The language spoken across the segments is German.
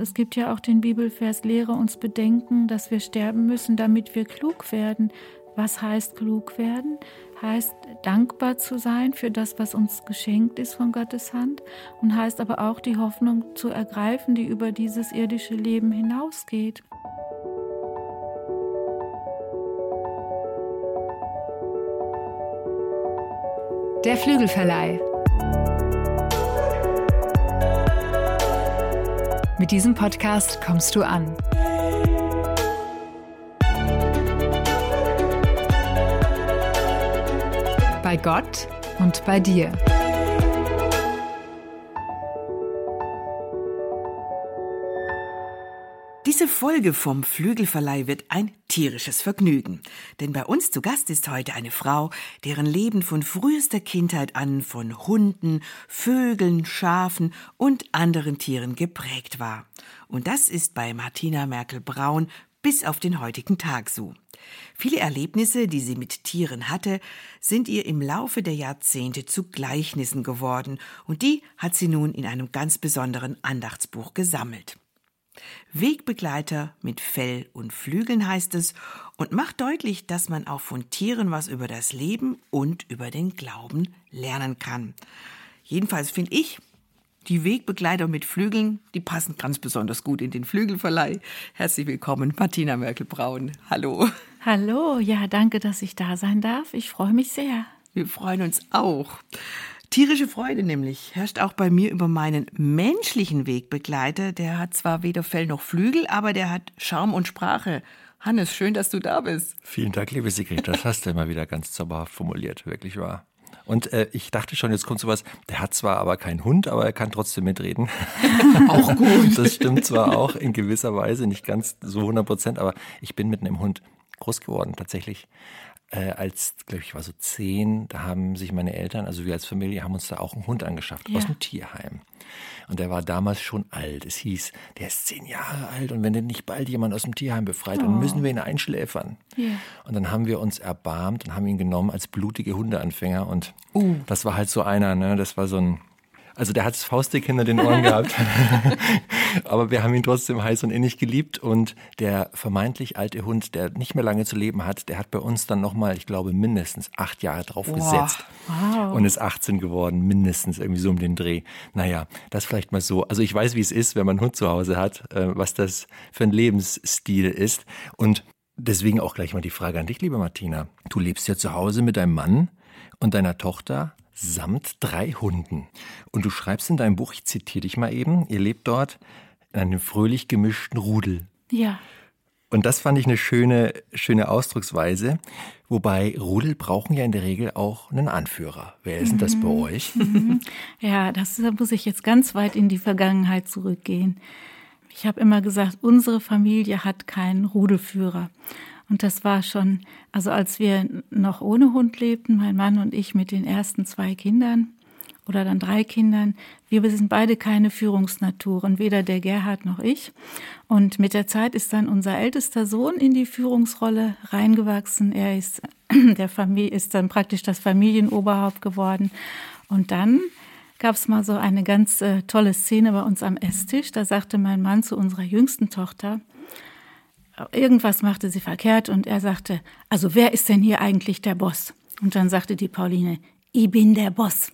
Es gibt ja auch den Bibelvers, lehre uns bedenken, dass wir sterben müssen, damit wir klug werden. Was heißt klug werden? Heißt dankbar zu sein für das, was uns geschenkt ist von Gottes Hand und heißt aber auch die Hoffnung zu ergreifen, die über dieses irdische Leben hinausgeht. Der Flügelverleih. Mit diesem Podcast kommst du an. Bei Gott und bei dir. Diese Folge vom Flügelverleih wird ein tierisches Vergnügen. Denn bei uns zu Gast ist heute eine Frau, deren Leben von frühester Kindheit an von Hunden, Vögeln, Schafen und anderen Tieren geprägt war. Und das ist bei Martina Merkel-Braun bis auf den heutigen Tag so. Viele Erlebnisse, die sie mit Tieren hatte, sind ihr im Laufe der Jahrzehnte zu Gleichnissen geworden, und die hat sie nun in einem ganz besonderen Andachtsbuch gesammelt. Wegbegleiter mit Fell und Flügeln heißt es und macht deutlich, dass man auch von Tieren was über das Leben und über den Glauben lernen kann. Jedenfalls finde ich, die Wegbegleiter mit Flügeln, die passen ganz besonders gut in den Flügelverleih. Herzlich willkommen, Martina Merkel-Braun. Hallo. Hallo, ja, danke, dass ich da sein darf. Ich freue mich sehr. Wir freuen uns auch. Tierische Freude nämlich herrscht auch bei mir über meinen menschlichen Wegbegleiter. Der hat zwar weder Fell noch Flügel, aber der hat Charme und Sprache. Hannes, schön, dass du da bist. Vielen Dank, liebe Sigrid. Das hast du immer wieder ganz zauberhaft formuliert, wirklich wahr. Und äh, ich dachte schon, jetzt kommt sowas, der hat zwar aber keinen Hund, aber er kann trotzdem mitreden. auch gut. Das stimmt zwar auch in gewisser Weise, nicht ganz so 100 Prozent, aber ich bin mit einem Hund groß geworden tatsächlich äh, als, glaube ich, war so zehn, da haben sich meine Eltern, also wir als Familie, haben uns da auch einen Hund angeschafft ja. aus dem Tierheim. Und der war damals schon alt. Es hieß, der ist zehn Jahre alt und wenn denn nicht bald jemand aus dem Tierheim befreit, oh. dann müssen wir ihn einschläfern. Yeah. Und dann haben wir uns erbarmt und haben ihn genommen als blutige Hundeanfänger. Und uh. das war halt so einer, ne? Das war so ein also der hat das Faustdick hinter den Ohren gehabt. Aber wir haben ihn trotzdem heiß und innig geliebt. Und der vermeintlich alte Hund, der nicht mehr lange zu leben hat, der hat bei uns dann nochmal, ich glaube, mindestens acht Jahre drauf wow. gesetzt. Wow. Und ist 18 geworden, mindestens irgendwie so um den Dreh. Naja, das vielleicht mal so. Also ich weiß, wie es ist, wenn man einen Hund zu Hause hat, äh, was das für ein Lebensstil ist. Und deswegen auch gleich mal die Frage an dich, liebe Martina. Du lebst ja zu Hause mit deinem Mann und deiner Tochter samt drei Hunden. Und du schreibst in deinem Buch, ich zitiere dich mal eben, ihr lebt dort in einem fröhlich gemischten Rudel. Ja. Und das fand ich eine schöne, schöne Ausdrucksweise. Wobei Rudel brauchen ja in der Regel auch einen Anführer. Wer ist denn das bei mhm. euch? Ja, das da muss ich jetzt ganz weit in die Vergangenheit zurückgehen. Ich habe immer gesagt, unsere Familie hat keinen Rudelführer. Und das war schon, also als wir noch ohne Hund lebten, mein Mann und ich mit den ersten zwei Kindern oder dann drei Kindern, wir sind beide keine Führungsnaturen, weder der Gerhard noch ich. Und mit der Zeit ist dann unser ältester Sohn in die Führungsrolle reingewachsen. Er ist der Familie, ist dann praktisch das Familienoberhaupt geworden. Und dann gab es mal so eine ganz äh, tolle Szene bei uns am Esstisch. Da sagte mein Mann zu unserer jüngsten Tochter, irgendwas machte sie verkehrt und er sagte, also wer ist denn hier eigentlich der Boss? Und dann sagte die Pauline, ich bin der Boss.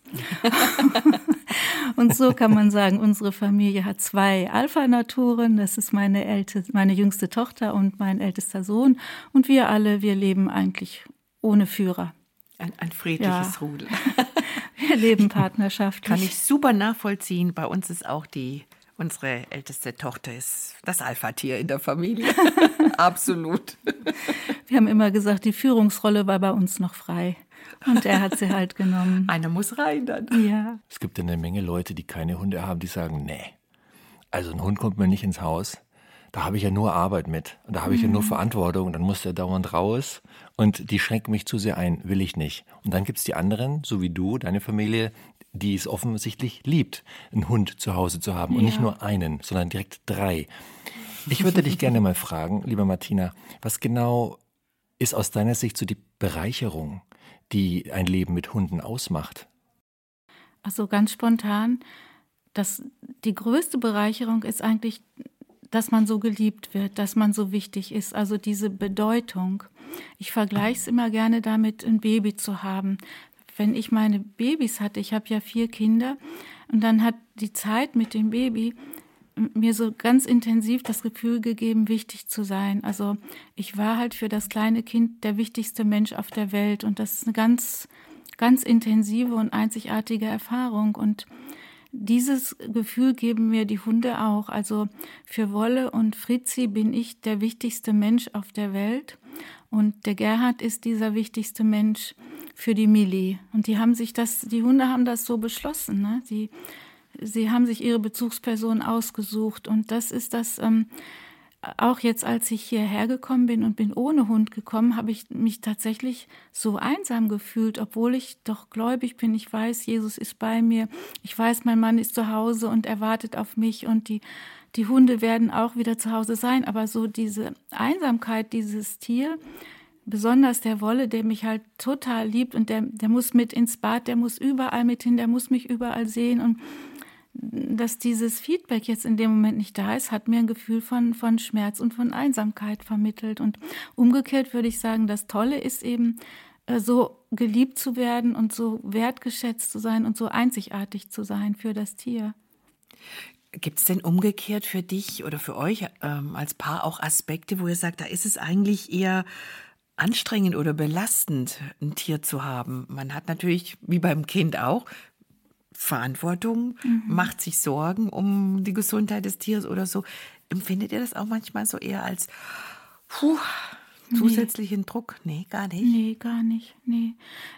und so kann man sagen, unsere Familie hat zwei Alpha-Naturen. Das ist meine, älteste, meine jüngste Tochter und mein ältester Sohn. Und wir alle, wir leben eigentlich ohne Führer. Ein, ein friedliches ja. Rudel. wir leben partnerschaftlich. Kann ich super nachvollziehen. Bei uns ist auch die Unsere älteste Tochter ist das Alpha-Tier in der Familie. Absolut. Wir haben immer gesagt, die Führungsrolle war bei uns noch frei. Und er hat sie halt genommen. Einer muss rein dann. Ja. Es gibt eine Menge Leute, die keine Hunde haben, die sagen, nee, also ein Hund kommt mir nicht ins Haus. Da habe ich ja nur Arbeit mit. Und da habe ich mhm. ja nur mhm. Verantwortung. Und dann muss der dauernd raus. Und die schränken mich zu sehr ein. Will ich nicht. Und dann gibt es die anderen, so wie du, deine Familie, die es offensichtlich liebt, einen Hund zu Hause zu haben. Ja. Und nicht nur einen, sondern direkt drei. Ich würde dich gerne mal fragen, liebe Martina, was genau ist aus deiner Sicht so die Bereicherung, die ein Leben mit Hunden ausmacht? Also ganz spontan, dass die größte Bereicherung ist eigentlich dass man so geliebt wird, dass man so wichtig ist, also diese Bedeutung. Ich vergleiche es immer gerne damit, ein Baby zu haben. Wenn ich meine Babys hatte, ich habe ja vier Kinder, und dann hat die Zeit mit dem Baby mir so ganz intensiv das Gefühl gegeben, wichtig zu sein. Also ich war halt für das kleine Kind der wichtigste Mensch auf der Welt und das ist eine ganz, ganz intensive und einzigartige Erfahrung und dieses Gefühl geben mir die Hunde auch. Also für Wolle und Fritzi bin ich der wichtigste Mensch auf der Welt und der Gerhard ist dieser wichtigste Mensch für die Millie. Und die haben sich das, die Hunde haben das so beschlossen. Ne? Die, sie haben sich ihre Bezugsperson ausgesucht. Und das ist das, ähm, auch jetzt, als ich hierher gekommen bin und bin ohne Hund gekommen, habe ich mich tatsächlich so einsam gefühlt, obwohl ich doch gläubig bin. Ich weiß, Jesus ist bei mir. Ich weiß, mein Mann ist zu Hause und er wartet auf mich und die, die Hunde werden auch wieder zu Hause sein. Aber so diese Einsamkeit dieses Tier, besonders der Wolle, der mich halt total liebt und der, der muss mit ins Bad, der muss überall mit hin, der muss mich überall sehen und dass dieses Feedback jetzt in dem Moment nicht da ist, hat mir ein Gefühl von, von Schmerz und von Einsamkeit vermittelt. Und umgekehrt würde ich sagen, das Tolle ist eben, äh, so geliebt zu werden und so wertgeschätzt zu sein und so einzigartig zu sein für das Tier. Gibt es denn umgekehrt für dich oder für euch ähm, als Paar auch Aspekte, wo ihr sagt, da ist es eigentlich eher anstrengend oder belastend, ein Tier zu haben. Man hat natürlich, wie beim Kind auch, Verantwortung, mhm. macht sich Sorgen um die Gesundheit des Tieres oder so. Empfindet ihr das auch manchmal so eher als puh, zusätzlichen nee. Druck? Nee, gar nicht. Nee, gar nicht. Nee.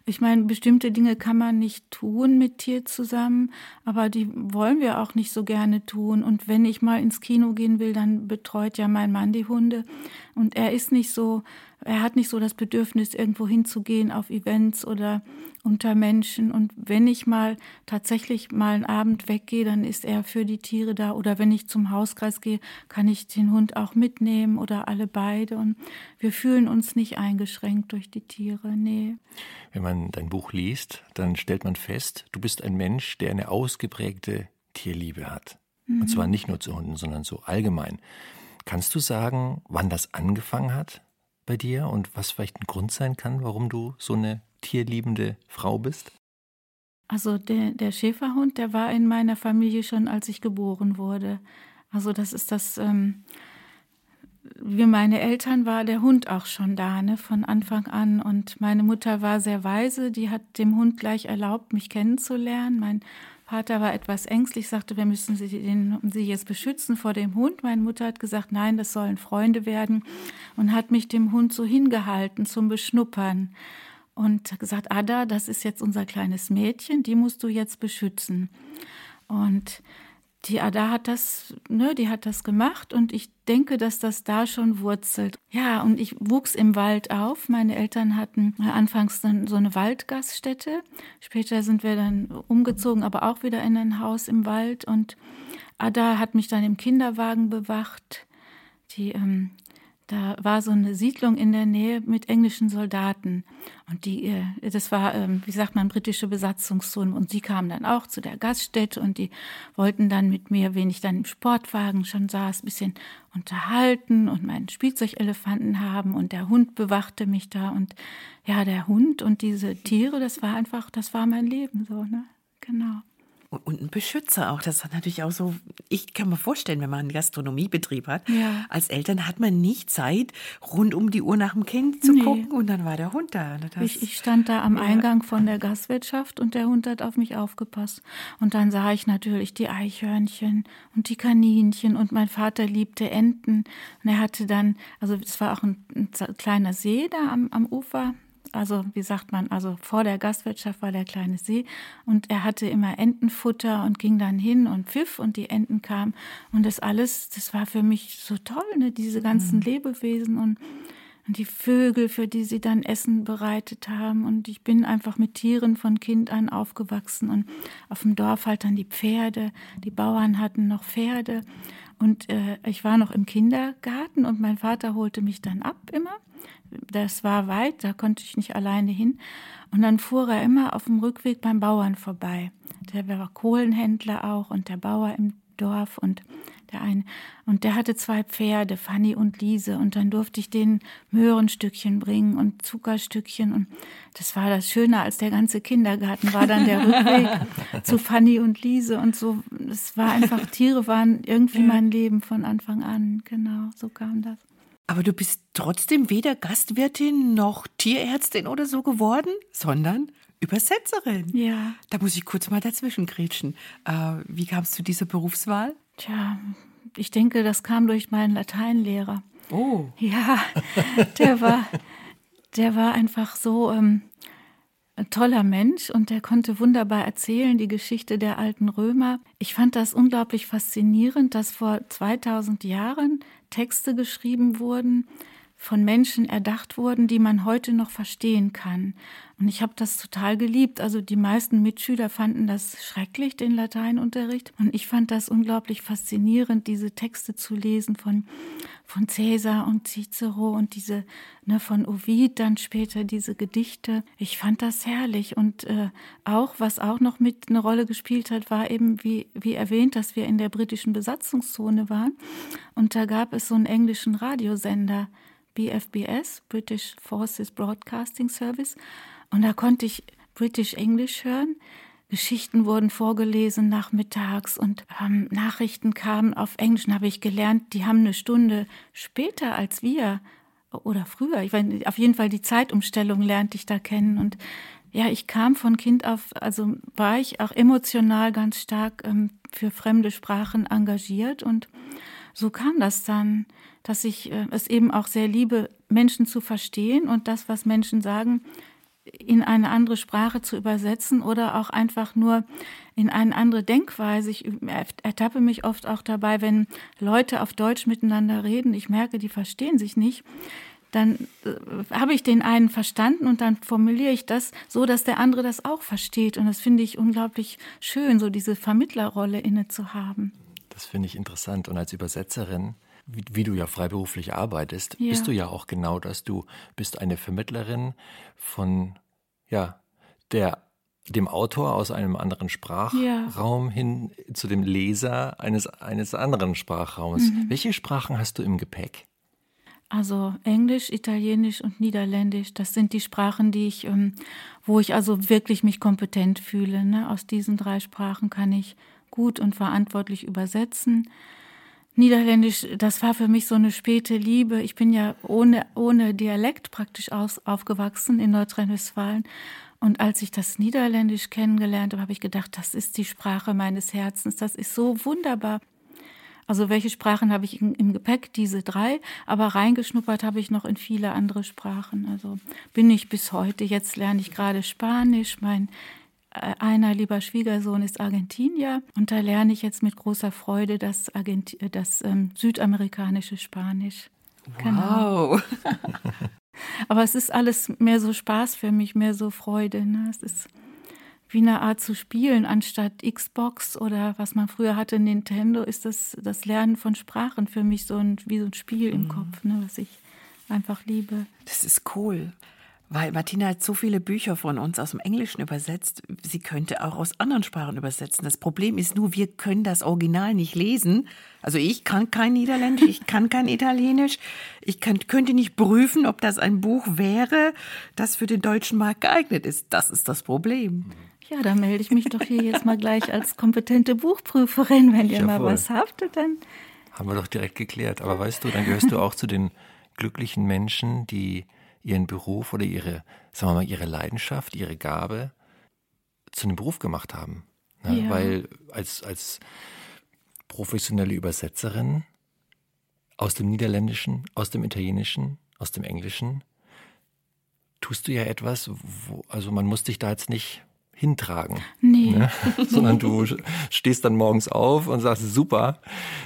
Ich meine, bestimmte Dinge kann man nicht tun mit Tier zusammen, aber die wollen wir auch nicht so gerne tun. Und wenn ich mal ins Kino gehen will, dann betreut ja mein Mann die Hunde. Und er ist nicht so er hat nicht so das Bedürfnis, irgendwo hinzugehen auf Events oder unter Menschen. Und wenn ich mal tatsächlich mal einen Abend weggehe, dann ist er für die Tiere da. Oder wenn ich zum Hauskreis gehe, kann ich den Hund auch mitnehmen oder alle beide. Und wir fühlen uns nicht eingeschränkt durch die Tiere. Nee. Wenn man dein Buch liest, dann stellt man fest, du bist ein Mensch, der eine ausgeprägte Tierliebe hat. Mhm. Und zwar nicht nur zu Hunden, sondern so allgemein. Kannst du sagen, wann das angefangen hat? bei dir und was vielleicht ein Grund sein kann, warum du so eine tierliebende Frau bist? Also der, der Schäferhund, der war in meiner Familie schon, als ich geboren wurde. Also das ist das, ähm, wie meine Eltern war der Hund auch schon da, ne, von Anfang an. Und meine Mutter war sehr weise, die hat dem Hund gleich erlaubt, mich kennenzulernen. Mein Vater war etwas ängstlich, sagte, wir müssen sie, den, sie jetzt beschützen vor dem Hund. Meine Mutter hat gesagt, nein, das sollen Freunde werden und hat mich dem Hund so hingehalten zum Beschnuppern und gesagt, Ada, das ist jetzt unser kleines Mädchen, die musst du jetzt beschützen. Und die Ada hat das, ne, die hat das gemacht und ich denke, dass das da schon wurzelt. Ja, und ich wuchs im Wald auf. Meine Eltern hatten anfangs dann so eine Waldgaststätte. Später sind wir dann umgezogen, aber auch wieder in ein Haus im Wald und Ada hat mich dann im Kinderwagen bewacht. Die ähm, da war so eine Siedlung in der Nähe mit englischen Soldaten. Und die, äh, das war, ähm, wie sagt man, britische Besatzungszone. Und sie kamen dann auch zu der Gaststätte und die wollten dann mit mir, wenn ich dann im Sportwagen schon saß, bisschen unterhalten und meinen Spielzeugelefanten haben. Und der Hund bewachte mich da. Und ja, der Hund und diese Tiere, das war einfach, das war mein Leben so, ne? Genau. Und ein Beschützer auch. Das hat natürlich auch so, ich kann mir vorstellen, wenn man einen Gastronomiebetrieb hat, ja. als Eltern hat man nicht Zeit, rund um die Uhr nach dem Kind zu nee. gucken und dann war der Hund da. Ich, ich, stand da am ja. Eingang von der Gastwirtschaft und der Hund hat auf mich aufgepasst. Und dann sah ich natürlich die Eichhörnchen und die Kaninchen und mein Vater liebte Enten. Und er hatte dann, also es war auch ein, ein kleiner See da am, am Ufer also wie sagt man, also vor der Gastwirtschaft war der kleine See und er hatte immer Entenfutter und ging dann hin und pfiff und die Enten kamen und das alles, das war für mich so toll, ne? diese ganzen mhm. Lebewesen und, und die Vögel, für die sie dann Essen bereitet haben und ich bin einfach mit Tieren von Kind an aufgewachsen und auf dem Dorf halt dann die Pferde, die Bauern hatten noch Pferde und äh, ich war noch im Kindergarten und mein Vater holte mich dann ab immer das war weit, da konnte ich nicht alleine hin. Und dann fuhr er immer auf dem Rückweg beim Bauern vorbei. Der war Kohlenhändler auch und der Bauer im Dorf und der eine. Und der hatte zwei Pferde, Fanny und Liese. Und dann durfte ich denen Möhrenstückchen bringen und Zuckerstückchen. Und das war das Schöne, als der ganze Kindergarten war dann der Rückweg zu Fanny und Liese. Und so, es war einfach, Tiere waren irgendwie mein Leben von Anfang an. Genau, so kam das. Aber du bist trotzdem weder Gastwirtin noch Tierärztin oder so geworden, sondern Übersetzerin. Ja. Da muss ich kurz mal dazwischen grätschen. Äh, wie kam es zu dieser Berufswahl? Tja, ich denke, das kam durch meinen Lateinlehrer. Oh. Ja, der war, der war einfach so ähm, toller Mensch und der konnte wunderbar erzählen, die Geschichte der alten Römer. Ich fand das unglaublich faszinierend, dass vor 2000 Jahren Texte geschrieben wurden, von Menschen erdacht wurden, die man heute noch verstehen kann. Und ich habe das total geliebt. Also die meisten Mitschüler fanden das schrecklich, den Lateinunterricht. Und ich fand das unglaublich faszinierend, diese Texte zu lesen von, von Caesar und Cicero und diese ne, von Ovid, dann später diese Gedichte. Ich fand das herrlich. Und äh, auch, was auch noch mit eine Rolle gespielt hat, war eben, wie, wie erwähnt, dass wir in der britischen Besatzungszone waren. Und da gab es so einen englischen Radiosender, BFBS, British Forces Broadcasting Service. Und da konnte ich British English hören. Geschichten wurden vorgelesen nachmittags und ähm, Nachrichten kamen auf Englisch. Und habe ich gelernt, die haben eine Stunde später als wir oder früher. Ich weiß, auf jeden Fall die Zeitumstellung lernte ich da kennen. Und ja, ich kam von Kind auf, also war ich auch emotional ganz stark ähm, für fremde Sprachen engagiert. Und so kam das dann dass ich äh, es eben auch sehr liebe, Menschen zu verstehen und das, was Menschen sagen, in eine andere Sprache zu übersetzen oder auch einfach nur in eine andere Denkweise. Ich ertappe mich oft auch dabei, wenn Leute auf Deutsch miteinander reden, ich merke, die verstehen sich nicht, dann äh, habe ich den einen verstanden und dann formuliere ich das so, dass der andere das auch versteht. Und das finde ich unglaublich schön, so diese Vermittlerrolle inne zu haben. Das finde ich interessant. Und als Übersetzerin wie, wie, du ja freiberuflich arbeitest, ja. bist du ja auch genau das. Du bist eine Vermittlerin von ja, der, dem Autor aus einem anderen Sprachraum ja. hin zu dem Leser eines, eines anderen Sprachraums. Mhm. Welche Sprachen hast du im Gepäck? Also Englisch, Italienisch und Niederländisch, das sind die Sprachen, die ich, ähm, wo ich also wirklich mich kompetent fühle. Ne? Aus diesen drei Sprachen kann ich gut und verantwortlich übersetzen. Niederländisch, das war für mich so eine späte Liebe. Ich bin ja ohne, ohne Dialekt praktisch aus, aufgewachsen in Nordrhein-Westfalen. Und als ich das Niederländisch kennengelernt habe, habe ich gedacht, das ist die Sprache meines Herzens. Das ist so wunderbar. Also welche Sprachen habe ich im Gepäck? Diese drei. Aber reingeschnuppert habe ich noch in viele andere Sprachen. Also bin ich bis heute. Jetzt lerne ich gerade Spanisch. Mein einer lieber Schwiegersohn ist Argentinier und da lerne ich jetzt mit großer Freude das, Argenti äh, das ähm, südamerikanische Spanisch. Genau. Wow. Aber es ist alles mehr so Spaß für mich, mehr so Freude. Ne? Es ist wie eine Art zu spielen, anstatt Xbox oder was man früher hatte, Nintendo, ist das, das Lernen von Sprachen für mich so ein, wie so ein Spiel im mhm. Kopf, ne, was ich einfach liebe. Das ist cool. Weil Martina hat so viele Bücher von uns aus dem Englischen übersetzt. Sie könnte auch aus anderen Sprachen übersetzen. Das Problem ist nur, wir können das Original nicht lesen. Also ich kann kein Niederländisch, ich kann kein Italienisch. Ich kann, könnte nicht prüfen, ob das ein Buch wäre, das für den deutschen Markt geeignet ist. Das ist das Problem. Ja, da melde ich mich doch hier jetzt mal gleich als kompetente Buchprüferin. Wenn ihr Jawohl. mal was habt, dann. Haben wir doch direkt geklärt. Aber weißt du, dann gehörst du auch zu den glücklichen Menschen, die ihren Beruf oder ihre, sagen wir mal, ihre Leidenschaft, ihre Gabe zu einem Beruf gemacht haben. Ne? Ja. Weil als, als professionelle Übersetzerin aus dem Niederländischen, aus dem Italienischen, aus dem Englischen, tust du ja etwas, wo, also man muss dich da jetzt nicht hintragen. Nee. Ne? Sondern du stehst dann morgens auf und sagst, super,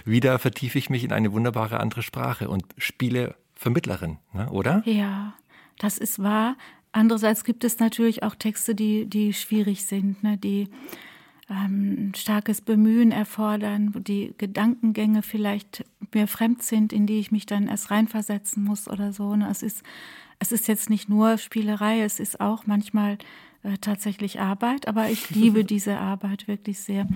wieder vertiefe ich mich in eine wunderbare andere Sprache und spiele Vermittlerin, ne? oder? Ja. Das ist wahr. Andererseits gibt es natürlich auch Texte, die, die schwierig sind, ne, die ähm, starkes Bemühen erfordern, wo die Gedankengänge vielleicht mir fremd sind, in die ich mich dann erst reinversetzen muss oder so. Ne. Es ist, es ist jetzt nicht nur Spielerei, es ist auch manchmal äh, tatsächlich Arbeit, aber ich liebe diese Arbeit wirklich sehr.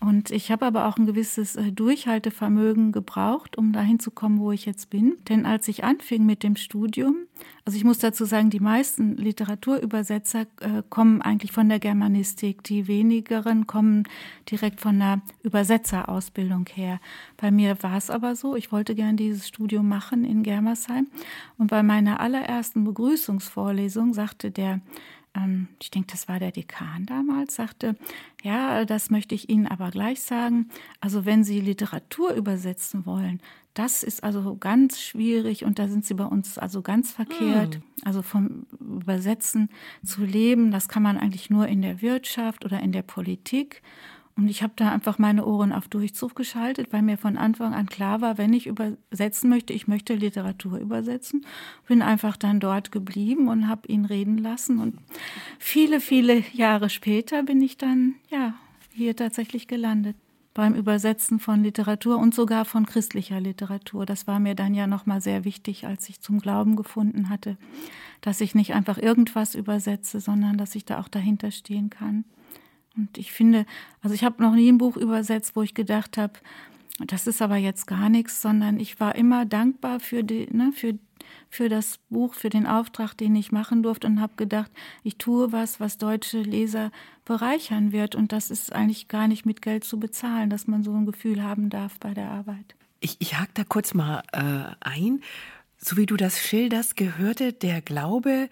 Und ich habe aber auch ein gewisses äh, Durchhaltevermögen gebraucht, um dahin zu kommen, wo ich jetzt bin. Denn als ich anfing mit dem Studium, also ich muss dazu sagen, die meisten Literaturübersetzer äh, kommen eigentlich von der Germanistik, die wenigeren kommen direkt von der Übersetzerausbildung her. Bei mir war es aber so, ich wollte gern dieses Studium machen in Germersheim und bei meiner allerersten Begrüßungsvorlesung sagte der ähm, ich denke, das war der Dekan damals, sagte, ja, das möchte ich Ihnen aber gleich sagen. Also wenn Sie Literatur übersetzen wollen, das ist also ganz schwierig und da sind Sie bei uns also ganz verkehrt. Hm. Also vom Übersetzen zu leben, das kann man eigentlich nur in der Wirtschaft oder in der Politik. Und ich habe da einfach meine Ohren auf Durchzug geschaltet, weil mir von Anfang an klar war, wenn ich übersetzen möchte, ich möchte Literatur übersetzen. Bin einfach dann dort geblieben und habe ihn reden lassen. Und viele, viele Jahre später bin ich dann ja hier tatsächlich gelandet beim Übersetzen von Literatur und sogar von christlicher Literatur. Das war mir dann ja noch mal sehr wichtig, als ich zum Glauben gefunden hatte, dass ich nicht einfach irgendwas übersetze, sondern dass ich da auch dahinter stehen kann. Und ich finde, also ich habe noch nie ein Buch übersetzt, wo ich gedacht habe, das ist aber jetzt gar nichts, sondern ich war immer dankbar für, die, ne, für, für das Buch, für den Auftrag, den ich machen durfte und habe gedacht, ich tue was, was deutsche Leser bereichern wird. Und das ist eigentlich gar nicht mit Geld zu bezahlen, dass man so ein Gefühl haben darf bei der Arbeit. Ich, ich hake da kurz mal äh, ein. So wie du das schilderst, gehörte der Glaube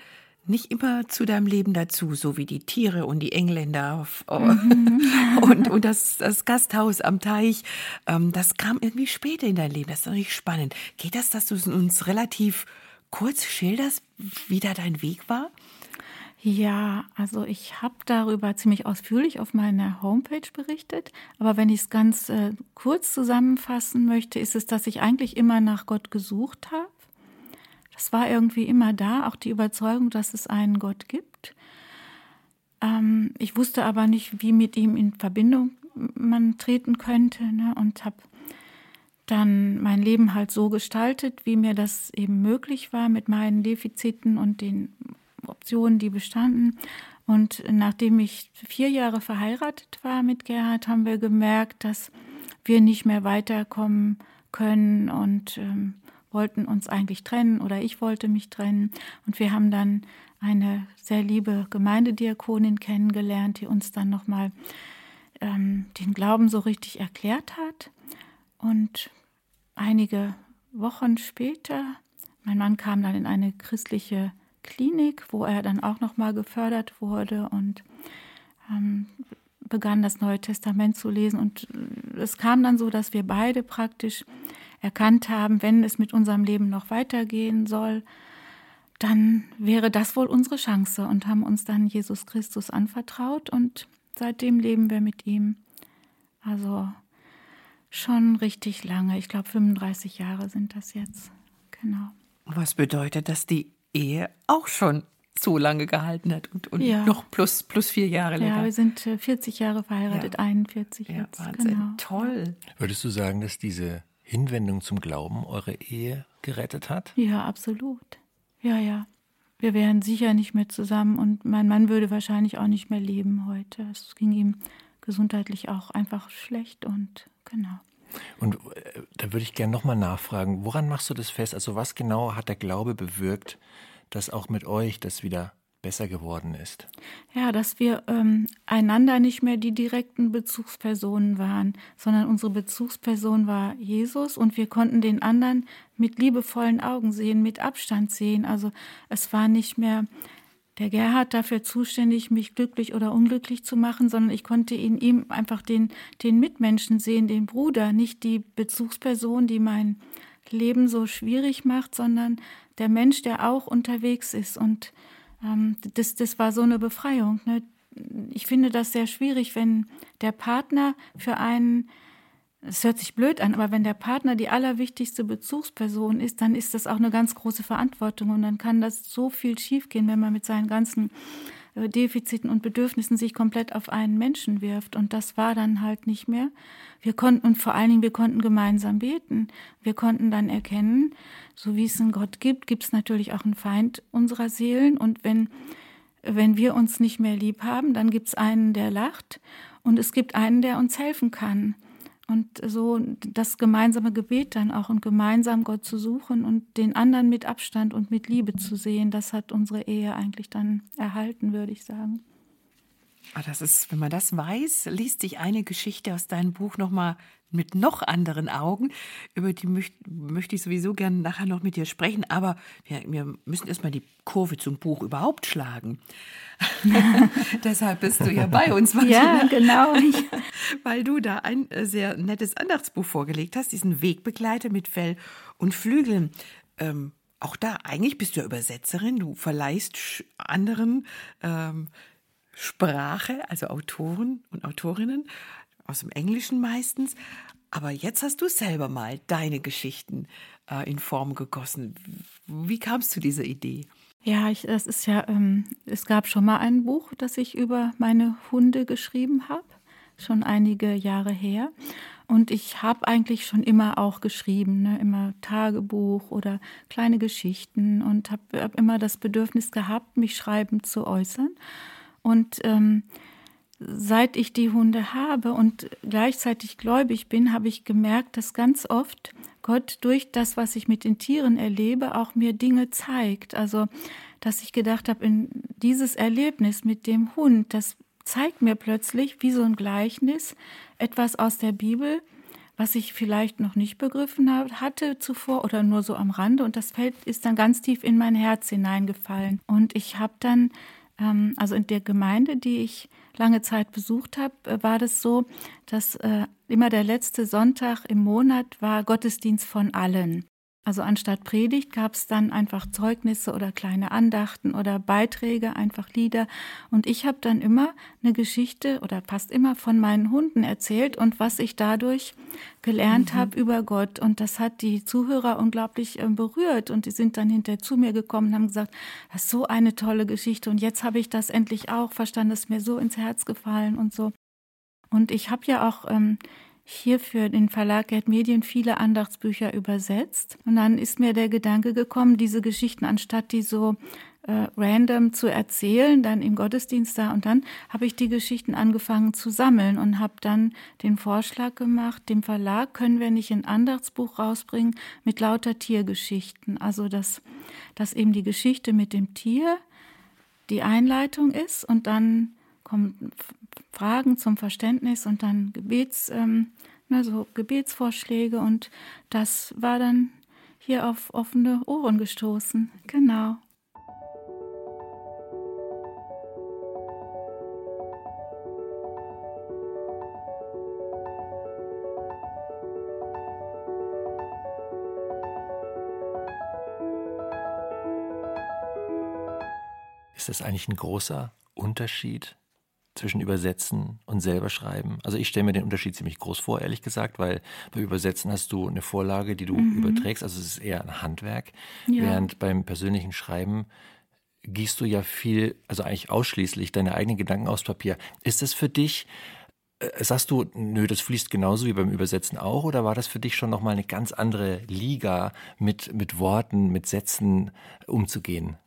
nicht immer zu deinem Leben dazu, so wie die Tiere und die Engländer mhm. und, und das, das Gasthaus am Teich. Ähm, das kam irgendwie später in dein Leben. Das ist natürlich spannend. Geht das, dass du uns relativ kurz schilderst, wie da dein Weg war? Ja, also ich habe darüber ziemlich ausführlich auf meiner Homepage berichtet. Aber wenn ich es ganz äh, kurz zusammenfassen möchte, ist es, dass ich eigentlich immer nach Gott gesucht habe das war irgendwie immer da, auch die Überzeugung, dass es einen Gott gibt. Ähm, ich wusste aber nicht, wie mit ihm in Verbindung man treten könnte ne, und habe dann mein Leben halt so gestaltet, wie mir das eben möglich war mit meinen Defiziten und den Optionen, die bestanden. Und nachdem ich vier Jahre verheiratet war mit Gerhard, haben wir gemerkt, dass wir nicht mehr weiterkommen können und ähm, wollten uns eigentlich trennen oder ich wollte mich trennen. Und wir haben dann eine sehr liebe Gemeindediakonin kennengelernt, die uns dann nochmal ähm, den Glauben so richtig erklärt hat. Und einige Wochen später, mein Mann kam dann in eine christliche Klinik, wo er dann auch nochmal gefördert wurde und ähm, begann das Neue Testament zu lesen. Und es kam dann so, dass wir beide praktisch erkannt haben, wenn es mit unserem Leben noch weitergehen soll, dann wäre das wohl unsere Chance und haben uns dann Jesus Christus anvertraut und seitdem leben wir mit ihm. Also schon richtig lange. Ich glaube, 35 Jahre sind das jetzt. Genau. Was bedeutet, dass die Ehe auch schon so lange gehalten hat und, und ja. noch plus, plus vier Jahre länger. Ja, wir sind 40 äh, Jahre verheiratet, ja. 41 ja, jetzt. Wahnsinn, genau. toll. Würdest du sagen, dass diese Hinwendung zum Glauben eure Ehe gerettet hat? Ja, absolut. Ja, ja. Wir wären sicher nicht mehr zusammen und mein Mann würde wahrscheinlich auch nicht mehr leben heute. Es ging ihm gesundheitlich auch einfach schlecht und genau. Und äh, da würde ich gerne nochmal nachfragen, woran machst du das fest? Also was genau hat der Glaube bewirkt, dass auch mit euch das wieder besser geworden ist. Ja, dass wir ähm, einander nicht mehr die direkten Bezugspersonen waren, sondern unsere Bezugsperson war Jesus und wir konnten den anderen mit liebevollen Augen sehen, mit Abstand sehen. Also es war nicht mehr der Gerhard dafür zuständig, mich glücklich oder unglücklich zu machen, sondern ich konnte in ihm einfach den, den Mitmenschen sehen, den Bruder, nicht die Bezugsperson, die mein Leben so schwierig macht, sondern der Mensch, der auch unterwegs ist und ähm, das, das war so eine Befreiung. Ne? Ich finde das sehr schwierig, wenn der Partner für einen, es hört sich blöd an, aber wenn der Partner die allerwichtigste Bezugsperson ist, dann ist das auch eine ganz große Verantwortung und dann kann das so viel schiefgehen, wenn man mit seinen ganzen Defiziten und Bedürfnissen sich komplett auf einen Menschen wirft. Und das war dann halt nicht mehr. Wir konnten, und vor allen Dingen, wir konnten gemeinsam beten. Wir konnten dann erkennen, so wie es einen Gott gibt, gibt es natürlich auch einen Feind unserer Seelen. Und wenn wenn wir uns nicht mehr lieb haben, dann gibt es einen, der lacht und es gibt einen, der uns helfen kann. Und so das gemeinsame Gebet dann auch und gemeinsam Gott zu suchen und den anderen mit Abstand und mit Liebe zu sehen, das hat unsere Ehe eigentlich dann erhalten, würde ich sagen. Ah, das ist, wenn man das weiß, liest sich eine Geschichte aus deinem Buch nochmal mit noch anderen Augen. Über die möcht, möchte ich sowieso gerne nachher noch mit dir sprechen. Aber wir, wir müssen erstmal die Kurve zum Buch überhaupt schlagen. Deshalb bist du ja bei uns. Ja, genau. Weil du da ein äh, sehr nettes Andachtsbuch vorgelegt hast, diesen Wegbegleiter mit Fell und Flügeln. Ähm, auch da, eigentlich bist du ja Übersetzerin. Du verleihst anderen ähm, Sprache, also Autoren und Autorinnen aus dem Englischen meistens. Aber jetzt hast du selber mal deine Geschichten äh, in Form gegossen. Wie kamst du zu dieser Idee? Ja, ich, das ist ja, ähm, es gab schon mal ein Buch, das ich über meine Hunde geschrieben habe, schon einige Jahre her. Und ich habe eigentlich schon immer auch geschrieben, ne? immer Tagebuch oder kleine Geschichten und habe hab immer das Bedürfnis gehabt, mich schreibend zu äußern. Und ähm, seit ich die Hunde habe und gleichzeitig gläubig bin, habe ich gemerkt, dass ganz oft Gott durch das, was ich mit den Tieren erlebe, auch mir Dinge zeigt. Also, dass ich gedacht habe, in dieses Erlebnis mit dem Hund, das zeigt mir plötzlich wie so ein Gleichnis etwas aus der Bibel, was ich vielleicht noch nicht begriffen hatte zuvor oder nur so am Rande. Und das Feld ist dann ganz tief in mein Herz hineingefallen. Und ich habe dann also in der Gemeinde, die ich lange Zeit besucht habe, äh, war das so, dass äh, immer der letzte Sonntag im Monat war Gottesdienst von allen. Also anstatt Predigt gab es dann einfach Zeugnisse oder kleine Andachten oder Beiträge, einfach Lieder. Und ich habe dann immer eine Geschichte oder fast immer von meinen Hunden erzählt und was ich dadurch gelernt mhm. habe über Gott. Und das hat die Zuhörer unglaublich äh, berührt. Und die sind dann hinterher zu mir gekommen und haben gesagt, das ist so eine tolle Geschichte. Und jetzt habe ich das endlich auch verstanden, das ist mir so ins Herz gefallen und so. Und ich habe ja auch ähm, hier für den Verlag Gerd Medien viele Andachtsbücher übersetzt. Und dann ist mir der Gedanke gekommen, diese Geschichten, anstatt die so äh, random zu erzählen, dann im Gottesdienst da. Und dann habe ich die Geschichten angefangen zu sammeln und habe dann den Vorschlag gemacht, dem Verlag können wir nicht ein Andachtsbuch rausbringen mit lauter Tiergeschichten. Also dass, dass eben die Geschichte mit dem Tier die Einleitung ist und dann kommen Fragen zum Verständnis und dann Gebets, ähm, ne, so Gebetsvorschläge und das war dann hier auf offene Ohren gestoßen. Genau. Ist das eigentlich ein großer Unterschied zwischen Übersetzen und selber schreiben. Also ich stelle mir den Unterschied ziemlich groß vor, ehrlich gesagt, weil beim Übersetzen hast du eine Vorlage, die du mhm. überträgst, also es ist eher ein Handwerk, ja. während beim persönlichen Schreiben gießt du ja viel, also eigentlich ausschließlich deine eigenen Gedanken aufs Papier. Ist es für dich, äh, sagst du, nö, das fließt genauso wie beim Übersetzen auch, oder war das für dich schon nochmal eine ganz andere Liga, mit, mit Worten, mit Sätzen umzugehen?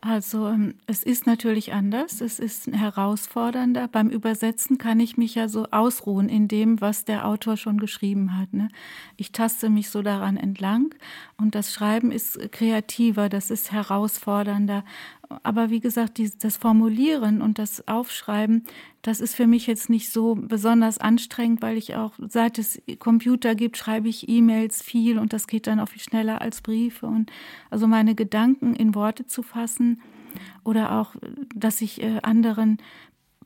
Also ähm, es ist natürlich anders, es ist herausfordernder. Beim Übersetzen kann ich mich ja so ausruhen in dem, was der Autor schon geschrieben hat. Ne? Ich taste mich so daran entlang und das Schreiben ist kreativer, das ist herausfordernder. Aber wie gesagt, die, das Formulieren und das Aufschreiben, das ist für mich jetzt nicht so besonders anstrengend, weil ich auch, seit es Computer gibt, schreibe ich E-Mails viel und das geht dann auch viel schneller als Briefe. Und also meine Gedanken in Worte zu fassen oder auch, dass ich äh, anderen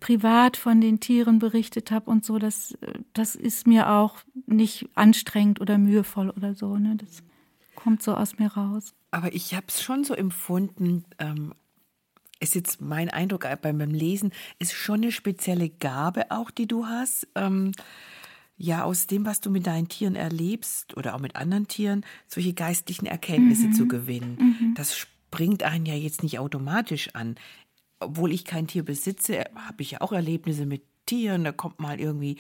privat von den Tieren berichtet habe und so, das, das ist mir auch nicht anstrengend oder mühevoll oder so. Ne? Das kommt so aus mir raus. Aber ich habe es schon so empfunden, ähm, ist jetzt mein Eindruck beim, beim Lesen, ist schon eine spezielle Gabe auch, die du hast. Ähm, ja, aus dem, was du mit deinen Tieren erlebst oder auch mit anderen Tieren, solche geistlichen Erkenntnisse mhm. zu gewinnen. Mhm. Das springt einen ja jetzt nicht automatisch an. Obwohl ich kein Tier besitze, habe ich ja auch Erlebnisse mit Tieren. Da kommt mal irgendwie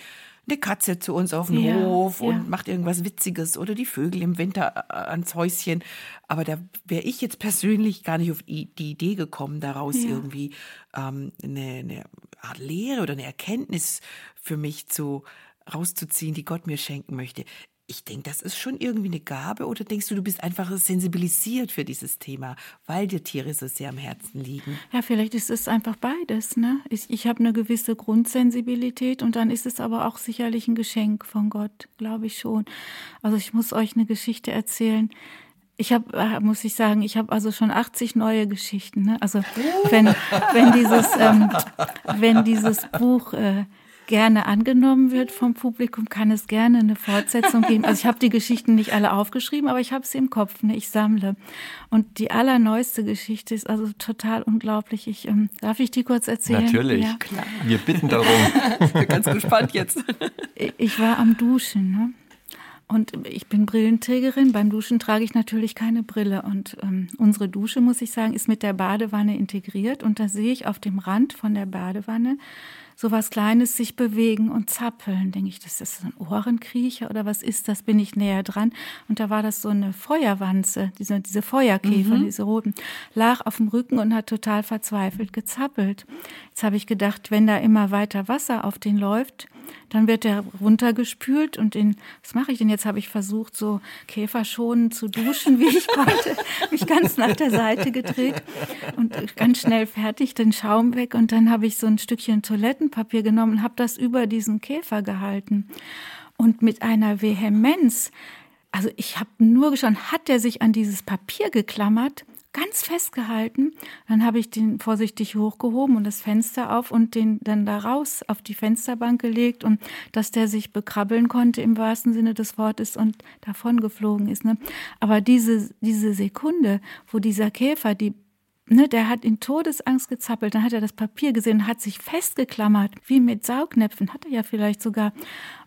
eine Katze zu uns auf den Ja, Hof und ja. macht irgendwas Witziges oder die Vögel im Winter äh, ans Häuschen. Aber da wäre ich jetzt persönlich gar nicht auf die Idee gekommen, daraus Ja. irgendwie ähm, eine, eine Art Lehre oder eine Erkenntnis für mich zu rauszuziehen, die Gott mir schenken möchte. Ich denke, das ist schon irgendwie eine Gabe oder denkst du, du bist einfach sensibilisiert für dieses Thema, weil dir Tiere so sehr am Herzen liegen? Ja, vielleicht ist es einfach beides. Ne? Ich, ich habe eine gewisse Grundsensibilität und dann ist es aber auch sicherlich ein Geschenk von Gott, glaube ich schon. Also ich muss euch eine Geschichte erzählen. Ich habe, äh, muss ich sagen, ich habe also schon 80 neue Geschichten. Ne? Also wenn, wenn dieses, ähm, wenn dieses Buch äh, gerne angenommen wird vom Publikum, kann es gerne eine Fortsetzung geben. Also ich habe die Geschichten nicht alle aufgeschrieben, aber ich habe sie im Kopf. Ne? Ich sammle. Und die allerneueste Geschichte ist also total unglaublich. Ich, ähm, darf ich die kurz erzählen? Natürlich. Ja. Wir bitten darum. Ich bin ganz gespannt jetzt. Ich war am Duschen. Ne? Und ich bin Brillenträgerin. Beim Duschen trage ich natürlich keine Brille. Und ähm, unsere Dusche, muss ich sagen, ist mit der Badewanne integriert. Und da sehe ich auf dem Rand von der Badewanne so was Kleines sich bewegen und zappeln. Denke ich, das ist ein Ohrenkriecher oder was ist das? Bin ich näher dran? Und da war das so eine Feuerwanze, diese, diese Feuerkäfer, diese roten, lag auf dem Rücken und hat total verzweifelt gezappelt. Jetzt habe ich gedacht, wenn da immer weiter Wasser auf den läuft, dann wird er runtergespült und in, was mache ich denn? Jetzt? Habe ich versucht, so käferschonend zu duschen, wie ich konnte, mich ganz nach der Seite gedreht und ganz schnell fertig, den Schaum weg. Und dann habe ich so ein Stückchen Toilettenpapier genommen und habe das über diesen Käfer gehalten. Und mit einer Vehemenz, also ich habe nur geschaut, hat er sich an dieses Papier geklammert, ganz festgehalten. Dann habe ich den vorsichtig hochgehoben und das Fenster auf und den dann da raus auf die Fensterbank gelegt und dass der sich bekrabbeln konnte im wahrsten Sinne des Wortes und davon geflogen ist. Ne? Aber diese, diese Sekunde, wo dieser Käfer die Ne, der hat in Todesangst gezappelt, dann hat er das Papier gesehen, hat sich festgeklammert, wie mit Saugnäpfen, hat er ja vielleicht sogar,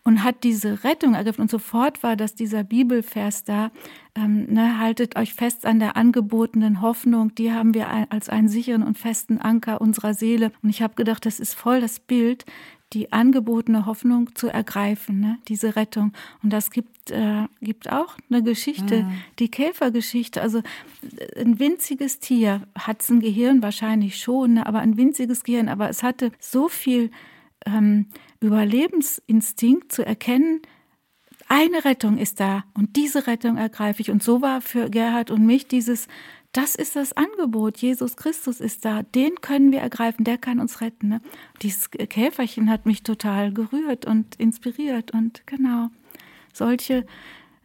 und hat diese Rettung ergriffen. Und sofort war das dieser Bibelvers da, ähm, ne, haltet euch fest an der angebotenen Hoffnung, die haben wir als einen sicheren und festen Anker unserer Seele. Und ich habe gedacht, das ist voll das Bild, die angebotene Hoffnung zu ergreifen, ne? diese Rettung. Und das gibt, äh, gibt auch eine Geschichte, die Käfergeschichte. Also ein winziges Tier hat ein Gehirn wahrscheinlich schon, ne? aber ein winziges Gehirn, aber es hatte so viel ähm, Überlebensinstinkt zu erkennen, eine Rettung ist da und diese Rettung ergreife ich. Und so war für Gerhard und mich dieses, das ist das Angebot. Jesus Christus ist da. Den können wir ergreifen. Der kann uns retten. Ne? Dieses Käferchen hat mich total gerührt und inspiriert. Und genau, solche,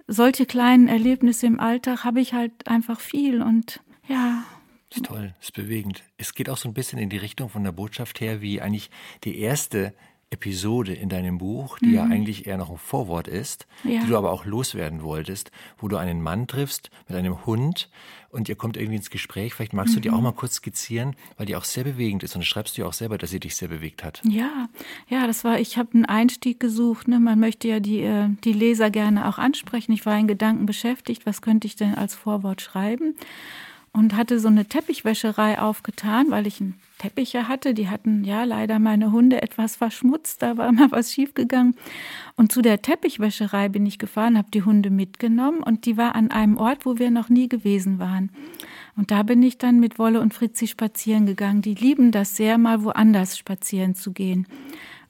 solche kleinen Erlebnisse im Alltag habe ich halt einfach viel. Und ja, Ist toll, ist bewegend. Es geht auch so ein bisschen in die Richtung von der Botschaft her, wie eigentlich die erste Episode in deinem Buch, die ja eigentlich eher noch ein Vorwort ist, Ja. die du aber auch loswerden wolltest, wo du einen Mann triffst mit einem Hund und ihr kommt irgendwie ins Gespräch. Vielleicht magst du die auch mal kurz skizzieren, weil die auch sehr bewegend ist und schreibst du ja auch selber, dass sie dich sehr bewegt hat. Ja, ja, das war, ich habe einen Einstieg gesucht. Ne? Man möchte ja die, äh, die Leser gerne auch ansprechen. Ich war in Gedanken beschäftigt, was könnte ich denn als Vorwort schreiben? Und hatte so eine Teppichwäscherei aufgetan, weil ich einen Teppich ja hatte. Die hatten ja leider meine Hunde etwas verschmutzt, da war mal was schiefgegangen. Und zu der Teppichwäscherei bin ich gefahren, habe die Hunde mitgenommen und die war an einem Ort, wo wir noch nie gewesen waren. Und da bin ich dann mit Wolle und Fritzi spazieren gegangen. Die lieben das sehr, mal woanders spazieren zu gehen.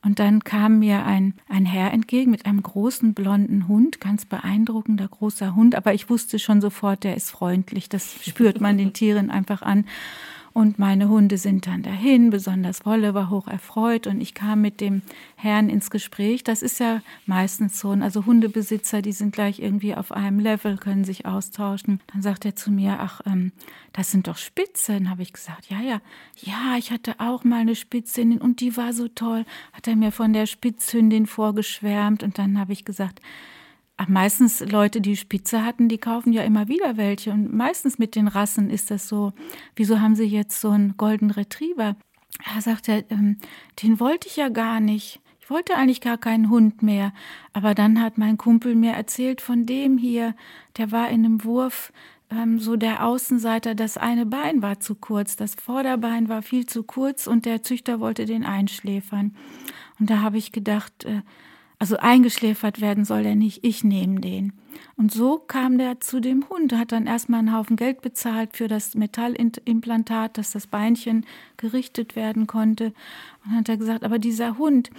Und dann kam mir ein, ein Herr entgegen mit einem großen blonden Hund, ganz beeindruckender großer Hund. Aber ich wusste schon sofort, der ist freundlich. Das spürt man den Tieren einfach an. Und meine Hunde sind dann dahin, besonders Wolle war hoch erfreut und ich kam mit dem Herrn ins Gespräch. Das ist ja meistens so. Also Hundebesitzer, die sind gleich irgendwie auf einem Level, können sich austauschen. Dann sagt er zu mir, ach, ähm, das sind doch Spitzen. Habe ich gesagt, ja, ja, ja, ich hatte auch mal eine Spitzhündin und die war so toll. Hat er mir von der Spitzhündin vorgeschwärmt und dann habe ich gesagt, Ach, meistens Leute, die Spitze hatten, die kaufen ja immer wieder welche. Und meistens mit den Rassen ist das so. Wieso haben sie jetzt so einen Golden Retriever? Da sagt er, ähm, den wollte ich ja gar nicht. Ich wollte eigentlich gar keinen Hund mehr. Aber dann hat mein Kumpel mir erzählt von dem hier, der war in einem Wurf ähm, so der Außenseiter, das eine Bein war zu kurz, das Vorderbein war viel zu kurz und der Züchter wollte den einschläfern. Und da habe ich gedacht, äh, also eingeschläfert werden soll er nicht, ich nehme den. Und so kam der zu dem Hund, hat dann erstmal einen Haufen Geld bezahlt für das Metallimplantat, dass das Beinchen gerichtet werden konnte. Und dann hat er gesagt, aber dieser Hund,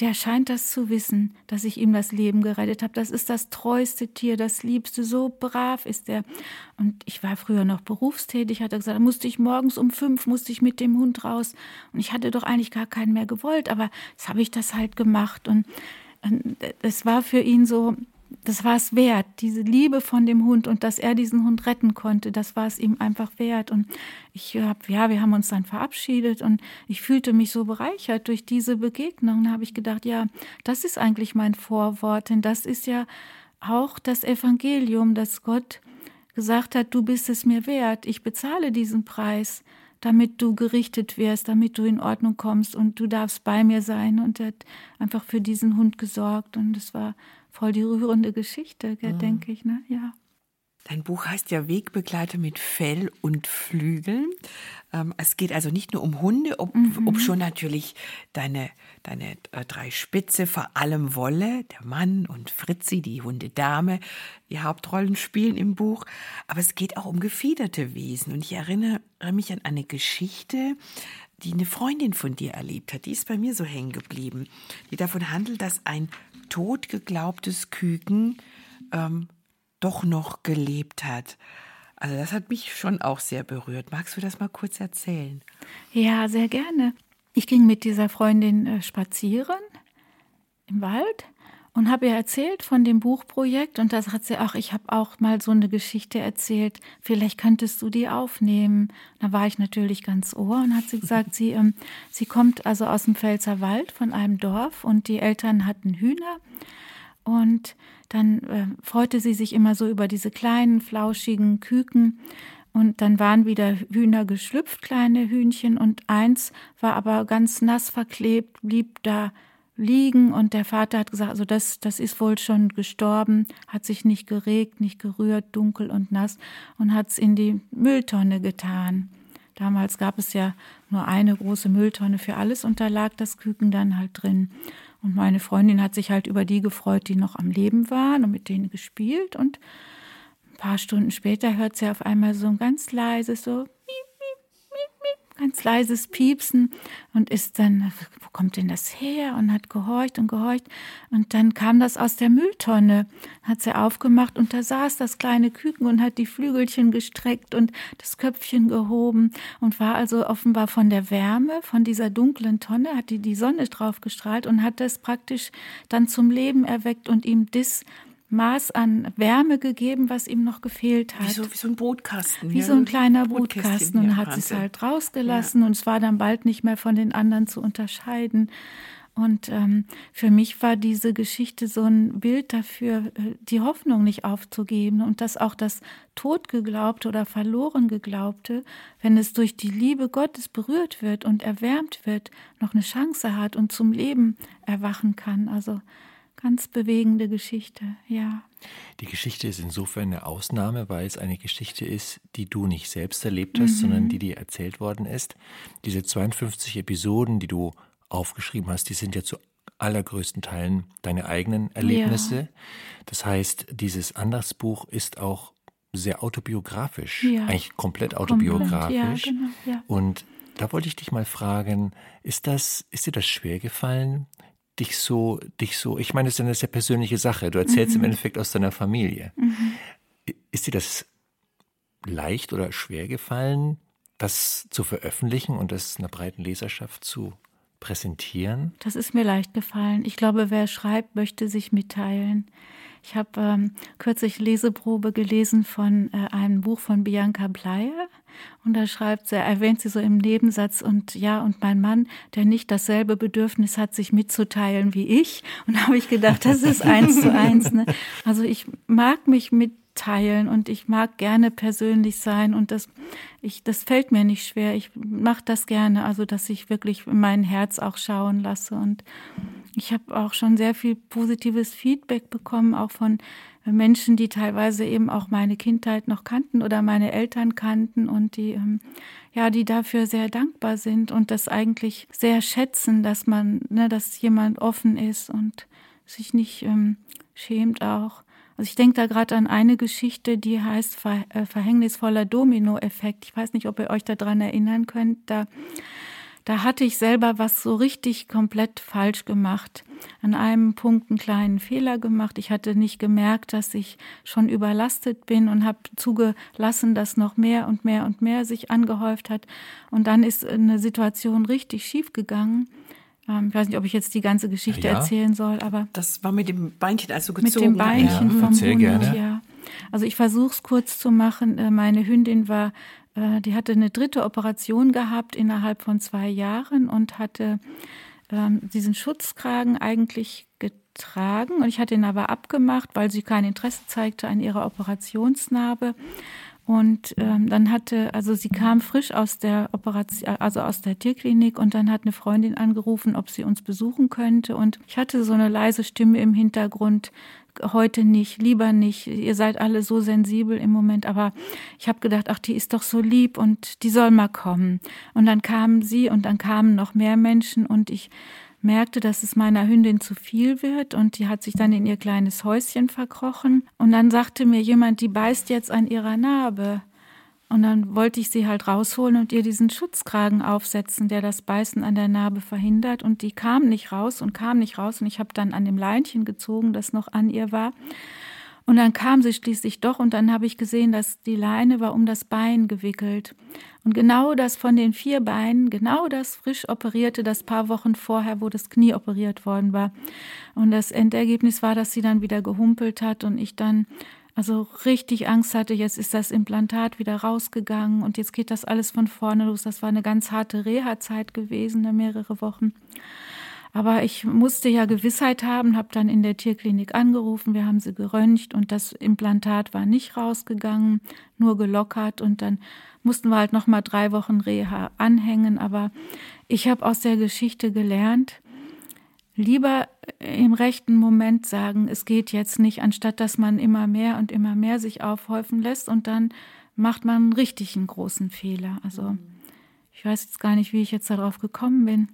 der scheint das zu wissen, dass ich ihm das Leben gerettet habe. Das ist das treueste Tier, das liebste, so brav ist er. Und ich war früher noch berufstätig, hat er gesagt, da musste ich morgens um fünf, musste ich mit dem Hund raus. Und ich hatte doch eigentlich gar keinen mehr gewollt, aber jetzt habe ich das halt gemacht. Und es war für ihn so, das war es wert, diese Liebe von dem Hund und dass er diesen Hund retten konnte, das war es ihm einfach wert. Und ich habe, ja, wir haben uns dann verabschiedet und ich fühlte mich so bereichert durch diese Begegnung. Da habe ich gedacht, ja, das ist eigentlich mein Vorwort, denn das ist ja auch das Evangelium, dass Gott gesagt hat, du bist es mir wert, ich bezahle diesen Preis damit du gerichtet wirst, damit du in Ordnung kommst und du darfst bei mir sein. Und er hat einfach für diesen Hund gesorgt und es war voll die rührende Geschichte, mhm. denke ich, ne? Ja. Dein Buch heißt ja Wegbegleiter mit Fell und Flügeln. Ähm, es geht also nicht nur um Hunde, ob, mhm. ob schon natürlich deine, deine äh, drei Spitze, vor allem Wolle, der Mann und Fritzi, die Hundedame, die Hauptrollen spielen im Buch. Aber es geht auch um gefiederte Wesen. Und ich erinnere mich an eine Geschichte, die eine Freundin von dir erlebt hat. Die ist bei mir so hängen geblieben. Die davon handelt, dass ein totgeglaubtes Küken ähm, doch noch gelebt hat. Also das hat mich schon auch sehr berührt. Magst du das mal kurz erzählen? Ja, sehr gerne. Ich ging mit dieser Freundin äh, spazieren im Wald und habe ihr erzählt von dem Buchprojekt und das hat sie auch, ich habe auch mal so eine Geschichte erzählt, vielleicht könntest du die aufnehmen. Da war ich natürlich ganz ohr und hat sie gesagt, sie, ähm, sie kommt also aus dem Pfälzer Wald von einem Dorf und die Eltern hatten Hühner und dann äh, freute sie sich immer so über diese kleinen, flauschigen Küken. Und dann waren wieder Hühner geschlüpft, kleine Hühnchen, und eins war aber ganz nass verklebt, blieb da liegen und der Vater hat gesagt, also das, das ist wohl schon gestorben, hat sich nicht geregt, nicht gerührt, dunkel und nass und hat es in die Mülltonne getan. Damals gab es ja nur eine große Mülltonne für alles und da lag das Küken dann halt drin. Und meine Freundin hat sich halt über die gefreut, die noch am Leben waren und mit denen gespielt. Und ein paar Stunden später hört sie auf einmal so ein ganz leises so ganz leises Piepsen und ist dann, wo kommt denn das her? Und hat gehorcht und gehorcht. Und dann kam das aus der Mülltonne, hat sie aufgemacht und da saß das kleine Küken und hat die Flügelchen gestreckt und das Köpfchen gehoben und war also offenbar von der Wärme, von dieser dunklen Tonne, hat die die Sonne drauf gestrahlt und hat das praktisch dann zum Leben erweckt und ihm das Maß an Wärme gegeben, was ihm noch gefehlt hat. Wie so, wie so ein Brotkasten. Wie ja. so ein kleiner Brotkasten. Und hat es halt rausgelassen ja. und es war dann bald nicht mehr von den anderen zu unterscheiden. Und ähm, für mich war diese Geschichte so ein Bild dafür, äh, die Hoffnung nicht aufzugeben und dass auch das Totgeglaubte oder verloren Geglaubte, wenn es durch die Liebe Gottes berührt wird und erwärmt wird, noch eine Chance hat und zum Leben erwachen kann. Also ganz bewegende Geschichte, ja. Die Geschichte ist insofern eine Ausnahme, weil es eine Geschichte ist, die du nicht selbst erlebt hast, mhm. sondern die dir erzählt worden ist. Diese 52 Episoden, die du aufgeschrieben hast, die sind ja zu allergrößten Teilen deine eigenen Erlebnisse. Ja. Das heißt, dieses Andachtsbuch ist auch sehr autobiografisch, ja. eigentlich komplett autobiografisch. Ja, genau. Und da wollte ich dich mal fragen, ist das, ist dir das schwer gefallen, dich so, dich so, ich meine, es ist eine sehr persönliche Sache. Du erzählst mhm. im Endeffekt aus deiner Familie. Mhm. Ist dir das leicht oder schwer gefallen, das zu veröffentlichen und das einer breiten Leserschaft zu präsentieren? Das ist mir leicht gefallen. Ich glaube, wer schreibt, möchte sich mitteilen. Ich habe ähm, kürzlich Leseprobe gelesen von äh, einem Buch von Bianca Bleier. Und da schreibt sie, erwähnt sie so im Nebensatz, und ja, und mein Mann, der nicht dasselbe Bedürfnis hat, sich mitzuteilen wie ich. Und da habe ich gedacht, das ist eins zu eins. Ne? Also ich mag mich mitteilen und ich mag gerne persönlich sein und das, ich, das fällt mir nicht schwer. Ich mache das gerne, also dass ich wirklich mein Herz auch schauen lasse und ich habe auch schon sehr viel positives Feedback bekommen, auch von Menschen, die teilweise eben auch meine Kindheit noch kannten oder meine Eltern kannten und die, ähm, ja, die dafür sehr dankbar sind und das eigentlich sehr schätzen, dass man, ne, dass jemand offen ist und sich nicht ähm, schämt auch. Also ich denke da gerade an eine Geschichte, die heißt Ver äh, Verhängnisvoller Domino-Effekt. Ich weiß nicht, ob ihr euch daran erinnern könnt. Da, da hatte ich selber was so richtig komplett falsch gemacht. An einem Punkt einen kleinen Fehler gemacht. Ich hatte nicht gemerkt, dass ich schon überlastet bin und habe zugelassen, dass noch mehr und mehr und mehr sich angehäuft hat. Und dann ist eine Situation richtig schief gegangen. Ähm, ich weiß nicht, ob ich jetzt die ganze Geschichte Ja. erzählen soll, aber Das war mit dem Beinchen, also mit gezogen. dem Beinchen Ja, vom erzähl Hund, gerne. ja. Also ich versuche es kurz zu machen. Äh, Meine Hündin war, äh, die hatte eine dritte Operation gehabt innerhalb von zwei Jahren und hatte ähm, diesen Schutzkragen eigentlich getragen und ich hatte ihn aber abgemacht, weil sie kein Interesse zeigte an ihrer Operationsnarbe. Und ähm, dann hatte, also sie kam frisch aus der Operation, also aus der Tierklinik und dann hat eine Freundin angerufen, ob sie uns besuchen könnte. Und ich hatte so eine leise Stimme im Hintergrund, heute nicht, lieber nicht. Ihr seid alle so sensibel im Moment, aber ich habe gedacht, ach, die ist doch so lieb und die soll mal kommen. Und dann kamen sie und dann kamen noch mehr Menschen und ich merkte, dass es meiner Hündin zu viel wird und die hat sich dann in ihr kleines Häuschen verkrochen. Und dann sagte mir jemand, die beißt jetzt an ihrer Narbe. Und dann wollte ich sie halt rausholen und ihr diesen Schutzkragen aufsetzen, der das Beißen an der Narbe verhindert. Und die kam nicht raus und kam nicht raus. Und ich habe dann an dem Leinchen gezogen, das noch an ihr war. Und dann kam sie schließlich doch und dann habe ich gesehen, dass die Leine war um das Bein gewickelt. Und genau das von den vier Beinen, genau das frisch operierte, das paar Wochen vorher, wo das Knie operiert worden war. Und das Endergebnis war, dass sie dann wieder gehumpelt hat und ich dann also richtig Angst hatte, jetzt ist das Implantat wieder rausgegangen und jetzt geht das alles von vorne los. Das war eine ganz harte Reha-Zeit gewesen, ne, mehrere Wochen. Aber ich musste ja Gewissheit haben, habe dann in der Tierklinik angerufen, wir haben sie geröntgt und das Implantat war nicht rausgegangen, nur gelockert und dann mussten wir halt noch mal drei Wochen Reha anhängen. Aber ich habe aus der Geschichte gelernt, lieber im rechten Moment sagen, es geht jetzt nicht, anstatt dass man immer mehr und immer mehr sich aufhäufen lässt und dann macht man richtig einen großen Fehler. Also ich weiß jetzt gar nicht, wie ich jetzt darauf gekommen bin.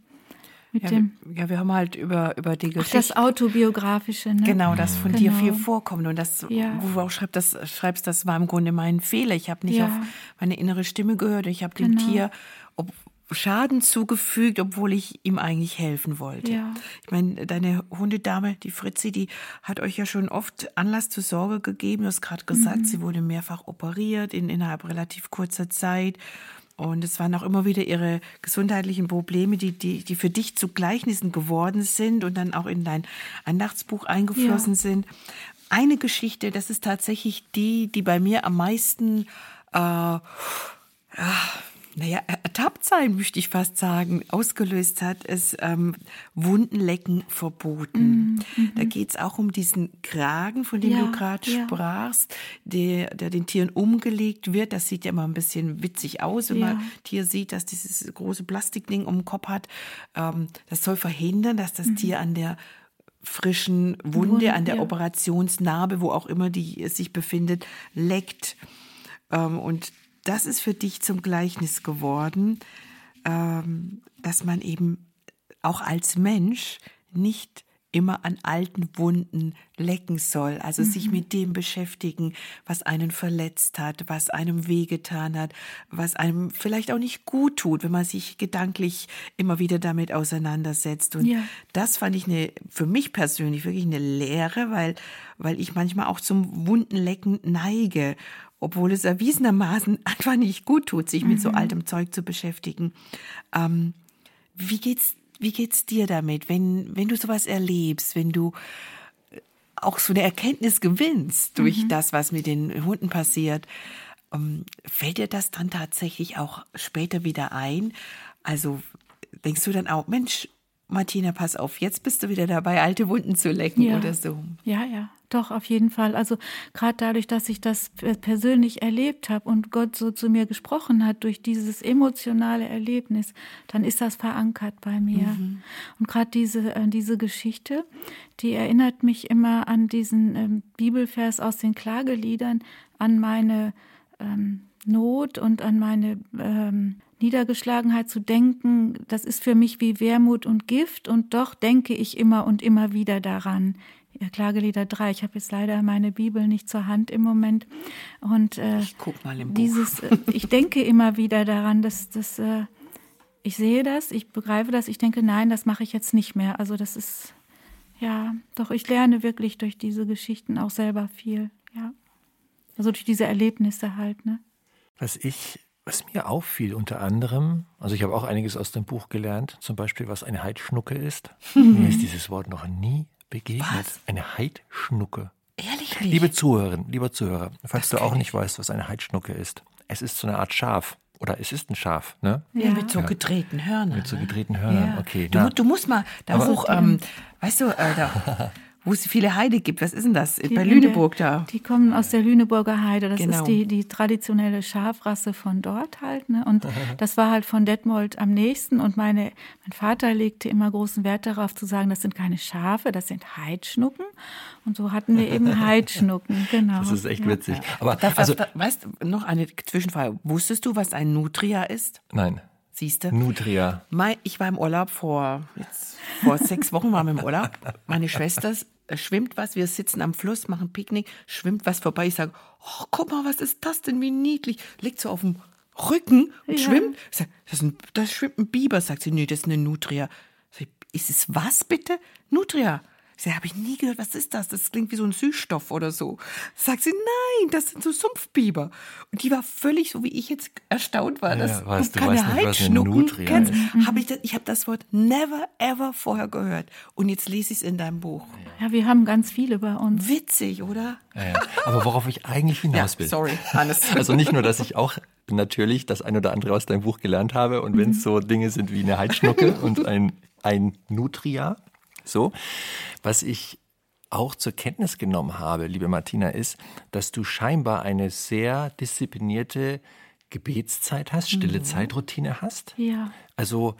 Mit Ja, dem wir, ja, wir haben halt über, über die Ach, Geschichte. das Autobiografische, ne? Genau, das von dir Genau. viel vorkommt. Und das, Ja. wo du auch schreibst, das, schreibst, das war im Grunde mein Fehler. Ich habe nicht Ja. auf meine innere Stimme gehört. Ich habe dem Genau. Tier ob, Schaden zugefügt, obwohl ich ihm eigentlich helfen wollte. Ja. Ich meine, deine Hundedame, die Fritzi, die hat euch ja schon oft Anlass zur Sorge gegeben. Du hast gerade gesagt, Mhm. sie wurde mehrfach operiert in, innerhalb relativ kurzer Zeit. Und es waren auch immer wieder ihre gesundheitlichen Probleme, die, die, die für dich zu Gleichnissen geworden sind und dann auch in dein Andachtsbuch eingeflossen Ja. sind. Eine Geschichte, das ist tatsächlich die, die bei mir am meisten, äh, ja, naja, ertappt sein, möchte ich fast sagen, ausgelöst hat, ist ähm, Wundenlecken verboten. Da geht's auch um diesen Kragen, von dem Mhm, Ja, du gerade ja. sprachst, der, der den Tieren umgelegt wird. Das sieht ja immer ein bisschen witzig aus, wenn Ja. man Tier sieht, dass dieses große Plastikding um den Kopf hat. Ähm, das soll verhindern, dass das Tier an der frischen Wunde, Wunde, an der. Operationsnarbe, wo auch immer die sich befindet, leckt. Ähm, und das ist für dich zum Gleichnis geworden, ähm, dass man eben auch als Mensch nicht immer an alten Wunden lecken soll, also sich mit dem beschäftigen, was einen verletzt hat, was einem wehgetan hat, was einem vielleicht auch nicht gut tut, wenn man sich gedanklich immer wieder damit auseinandersetzt. Und Ja. das fand ich eine, für mich persönlich wirklich eine Lehre, weil, weil ich manchmal auch zum Wundenlecken neige, obwohl es erwiesenermaßen einfach nicht gut tut, sich mit so altem Zeug zu beschäftigen. Ähm, wie geht's, wie geht's dir damit, wenn, wenn du sowas erlebst, wenn du äh, auch so eine Erkenntnis gewinnst durch das, was mit den Hunden passiert? Ähm, fällt dir das dann tatsächlich auch später wieder ein? Also denkst du dann auch, Mensch, Martina, pass auf, jetzt bist du wieder dabei, alte Wunden zu lecken Ja. oder so. Ja, ja, doch, auf jeden Fall. Also gerade dadurch, dass ich das persönlich erlebt habe und Gott so zu mir gesprochen hat durch dieses emotionale Erlebnis, dann ist das verankert bei mir. Und gerade diese, äh, diese Geschichte, die erinnert mich immer an diesen ähm, Bibelvers aus den Klageliedern, an meine ähm, Not und an meine ähm, Niedergeschlagenheit zu denken, das ist für mich wie Wermut und Gift und doch denke ich immer und immer wieder daran. Ja, Klagelieder 3, ich habe jetzt leider meine Bibel nicht zur Hand im Moment. Und äh, Ich guck mal im Buch. dieses, äh, ich denke immer wieder daran, dass, dass äh, ich sehe das, ich begreife das, ich denke, nein, das mache ich jetzt nicht mehr. Also das ist, ja, doch ich lerne wirklich durch diese Geschichten auch selber viel, ja. Also durch diese Erlebnisse halt, ne? Was ich, was mir auffiel unter anderem, also ich habe auch einiges aus dem Buch gelernt, zum Beispiel, was eine Heidschnucke ist. Mir ist dieses Wort noch nie begegnet. Was? Eine Heidschnucke. Ehrlich nicht? Liebe Zuhörerin, lieber Zuhörer, falls Das du auch nicht weißt, was eine Heidschnucke ist. Es ist so eine Art Schaf. Oder es ist ein Schaf, ne? ja, mit so gedrehten Hörnern. Mit so ne? gedrehten Hörnern, Ja. okay. Du, na. du musst mal da hoch, ähm, weißt du, äh, da, wo es viele Heide gibt, was ist denn das? Die Bei in der- Lüneburg da. Die kommen aus der Lüneburger Heide. Das Genau. ist die, die traditionelle Schafrasse von dort halt. Ne? Und das war halt von Detmold am nächsten. Und meine, mein Vater legte immer großen Wert darauf zu sagen, das sind keine Schafe, das sind Heidschnucken. Und so hatten wir eben Heidschnucken, genau. Das ist echt ja. witzig. Aber Da, also, was, weißt du, noch eine Zwischenfrage. Wusstest du, was ein Nutria ist? nein, Siehst du? Nutria. Mein, ich war im Urlaub vor, jetzt, vor sechs Wochen waren wir im Urlaub. Meine Schwester äh, schwimmt was, wir sitzen am Fluss, machen Picknick, schwimmt was vorbei. Ich sage, oh, guck mal, was ist das denn, wie niedlich. Liegt so auf dem Rücken und Ja. schwimmt. Ich sag, das, ist ein, das schwimmt ein Biber. Sagt sie, nee, das ist eine Nutria. Sag ist es was bitte? Nutria. Ich sage, habe ich nie gehört, was ist das? Das klingt wie so ein Süßstoff oder so. Sagt sie, nein, das sind so Sumpfbiber. Und die war völlig so, wie ich jetzt erstaunt war, Ja, dass weißt du du, keine weißt nicht, was eine Heidschnucken Nutria kennst. ist. Hab ich das, ich habe das Wort never ever vorher gehört. Und jetzt lese ich es in deinem Buch. Ja, wir haben ganz viele bei uns. Witzig, oder? Ja, ja. Aber worauf ich eigentlich hinaus will. sorry, Hannes. Also nicht nur, dass ich auch natürlich das ein oder andere aus deinem Buch gelernt habe und wenn es so Dinge sind wie eine Heidschnucke und ein, ein Nutria, so, was ich auch zur Kenntnis genommen habe, liebe Martina, ist, dass du scheinbar eine sehr disziplinierte Gebetszeit hast, stille Zeitroutine hast. Ja, Also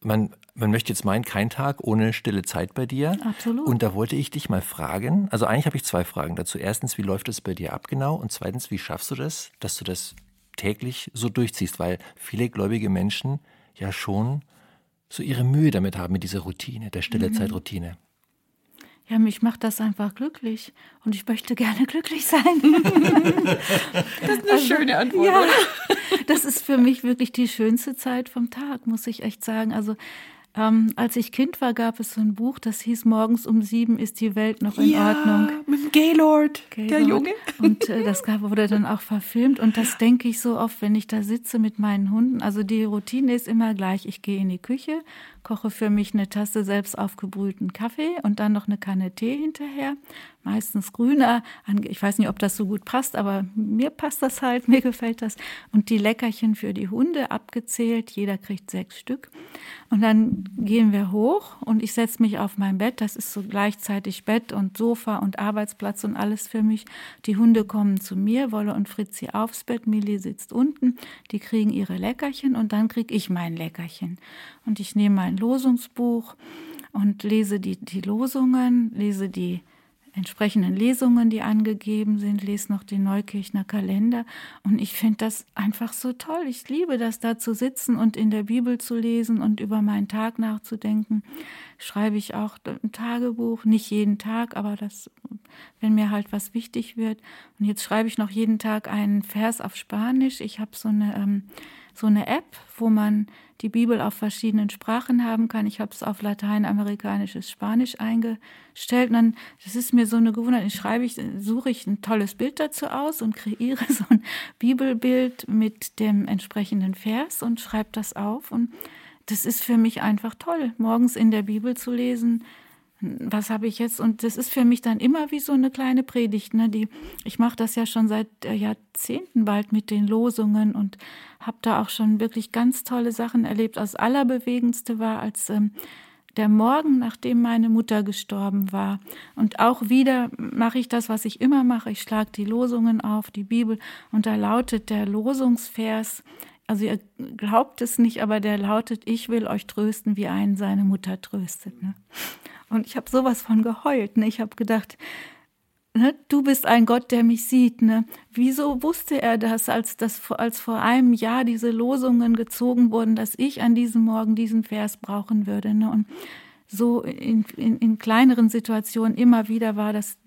man, man möchte jetzt meinen, kein Tag ohne stille Zeit bei dir. Absolut. Und da wollte ich dich mal fragen. Also eigentlich habe ich zwei Fragen dazu. Erstens, wie läuft es bei dir ab genau? Und zweitens, wie schaffst du das, dass du das täglich so durchziehst? Weil viele gläubige Menschen ja schon so ihre Mühe damit haben, mit dieser Routine, der stille Zeitroutine. ja, mich macht das einfach glücklich. Und ich möchte gerne glücklich sein. Das ist eine schöne Antwort. Ja, das ist für mich wirklich die schönste Zeit vom Tag, muss ich echt sagen. Also ähm, als ich Kind war, gab es so ein Buch, das hieß Morgens um sieben ist die Welt noch in ja, Ordnung. Mit dem Gaylord, der Gaylord. Junge. Und äh, das gab, wurde dann auch verfilmt. Und das denke ich so oft, wenn ich da sitze mit meinen Hunden. Also die Routine ist immer gleich. Ich gehe in die Küche, koche für mich eine Tasse selbst aufgebrühten Kaffee und dann noch eine Kanne Tee hinterher. Meistens grüner. Ich weiß nicht, ob das so gut passt, aber mir passt das halt, mir gefällt das. Und die Leckerchen für die Hunde abgezählt. Jeder kriegt sechs Stück. Und dann gehen wir hoch und ich setze mich auf mein Bett. Das ist so gleichzeitig Bett und Sofa und Arbeitsplatz und alles für mich. Die Hunde kommen zu mir, Wolle und Fritzi aufs Bett, Millie sitzt unten. Die kriegen ihre Leckerchen und dann kriege ich mein Leckerchen. Und ich nehme mein Losungsbuch und lese die, die Losungen, lese die entsprechenden Lesungen, die angegeben sind, lese noch den Neukirchner Kalender und ich finde das einfach so toll. Ich liebe das, da zu sitzen und in der Bibel zu lesen und über meinen Tag nachzudenken. Schreibe ich auch ein Tagebuch, nicht jeden Tag, aber das, wenn mir halt was wichtig wird. Und jetzt schreibe ich noch jeden Tag einen Vers auf Spanisch. Ich habe so eine ähm, so eine App, wo man die Bibel auf verschiedenen Sprachen haben kann. Ich habe es auf lateinamerikanisches Spanisch eingestellt. Und dann, das ist mir so eine Gewohnheit. Ich schreibe ich, suche ich ein tolles Bild dazu aus und kreiere so ein Bibelbild mit dem entsprechenden Vers und schreibe das auf. Und das ist für mich einfach toll, morgens in der Bibel zu lesen. Was habe ich jetzt? Und das ist für mich dann immer wie so eine kleine Predigt. Ne? Die, ich mache das ja schon seit äh, Jahrzehnten bald mit den Losungen und habe da auch schon wirklich ganz tolle Sachen erlebt. Das Allerbewegendste war, als ähm, der Morgen, nachdem meine Mutter gestorben war. Und auch wieder mache ich das, was ich immer mache. Ich schlage die Losungen auf, die Bibel, und da lautet der Losungsvers, also ihr glaubt es nicht, aber der lautet, ich will euch trösten, wie einen seine Mutter tröstet. Ne? Und ich habe sowas von geheult. Ne? Ich habe gedacht, ne, du bist ein Gott, der mich sieht. Ne? Wieso wusste er das, als, das, als vor einem Jahr diese Losungen gezogen wurden, dass ich an diesem Morgen diesen Vers brauchen würde? Ne? Und so in, in, in kleineren Situationen immer wieder war das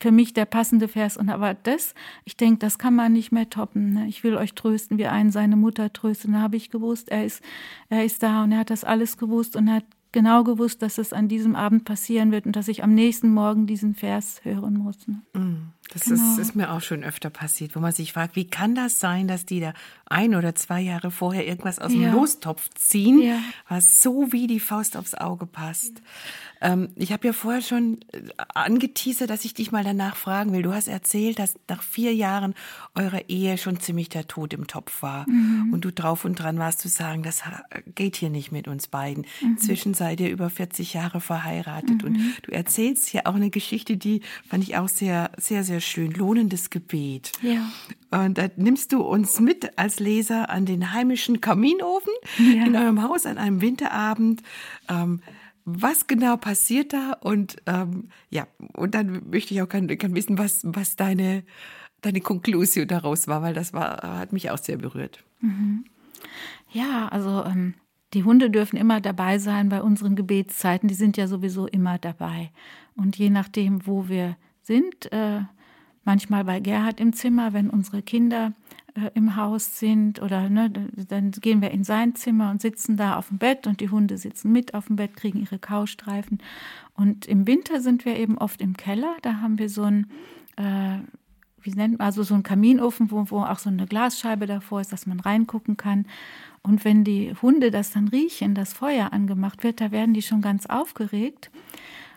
für mich der passende Vers. Und aber das, ich denke, das kann man nicht mehr toppen. Ne? Ich will euch trösten, wie einen seine Mutter trösten. Da habe ich gewusst, er ist, er ist da und er hat das alles gewusst und hat genau gewusst, dass es an diesem Abend passieren wird und dass ich am nächsten Morgen diesen Vers hören muss. Ne? Mm, das genau. ist, ist, mir auch schon öfter passiert, wo man sich fragt, wie kann das sein, dass die da ein oder zwei Jahre vorher irgendwas aus ja. dem Lostopf ziehen, ja. was so wie die Faust aufs Auge passt. Ähm, ich habe ja vorher schon äh, angeteasert, dass ich dich mal danach fragen will. Du hast erzählt, dass nach vier Jahren eurer Ehe schon ziemlich der Tod im Topf war mhm. und du drauf und dran warst zu sagen, das geht hier nicht mit uns beiden. Mhm. Inzwischen seid ihr über 40 Jahre verheiratet mhm. und du erzählst hier auch eine Geschichte, die fand ich auch sehr, sehr, sehr schön. Lohnendes Gebet. Ja. Und da nimmst du uns mit als Leser an den heimischen Kaminofen ja. in eurem Haus an einem Winterabend. Ähm, was genau passiert da? Und ähm, ja, und dann möchte ich auch gerne, wissen, was, was deine, deine Konklusion daraus war, weil das war, hat mich auch sehr berührt. Mhm. Ja, also ähm, die Hunde dürfen immer dabei sein bei unseren Gebetszeiten. Die sind ja sowieso immer dabei. Und je nachdem, wo wir sind, äh, manchmal bei Gerhard im Zimmer, wenn unsere Kinder äh, im Haus sind oder ne, dann gehen wir in sein Zimmer und sitzen da auf dem Bett und die Hunde sitzen mit auf dem Bett, kriegen ihre Kaustreifen. Und im Winter sind wir eben oft im Keller. Da haben wir so ein äh, wie nennt man, also so ein Kaminofen, wo, wo auch so eine Glasscheibe davor ist, dass man reingucken kann. Und wenn die Hunde das dann riechen, das Feuer angemacht wird, da werden die schon ganz aufgeregt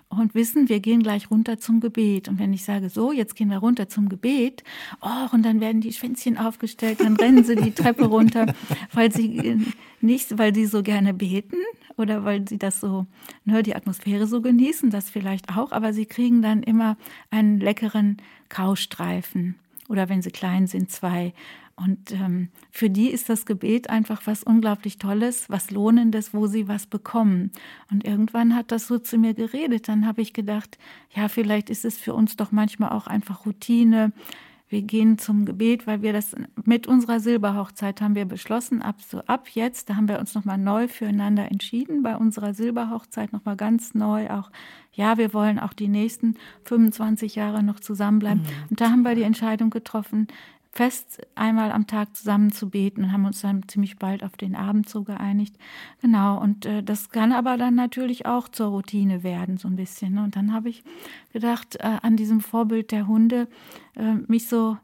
und wissen, wir gehen gleich runter zum Gebet. Und wenn ich sage, so, jetzt gehen wir runter zum Gebet, oh, und dann werden die Schwänzchen aufgestellt, dann rennen sie die Treppe runter, weil sie äh, nicht, weil sie so gerne beten oder weil sie das so, ne, die Atmosphäre so genießen, das vielleicht auch, aber sie kriegen dann immer einen leckeren Kaustreifen oder wenn sie klein sind, zwei. Und ähm, für die ist das Gebet einfach was unglaublich Tolles, was Lohnendes, wo sie was bekommen. Und irgendwann hat das so zu mir geredet. Dann habe ich gedacht, ja, vielleicht ist es für uns doch manchmal auch einfach Routine. Wir gehen zum Gebet, weil wir das mit unserer Silberhochzeit haben wir beschlossen, ab so ab jetzt, da haben wir uns nochmal neu füreinander entschieden, bei unserer Silberhochzeit nochmal ganz neu auch, ja, wir wollen auch die nächsten 25 Jahre noch zusammenbleiben. Mhm. Und da haben wir die Entscheidung getroffen, fest einmal am Tag zusammen zu beten und haben uns dann ziemlich bald auf den Abend so geeinigt. Genau, und äh, das kann aber dann natürlich auch zur Routine werden, so ein bisschen. Ne? Und dann habe ich gedacht, äh, an diesem Vorbild der Hunde, äh, mich so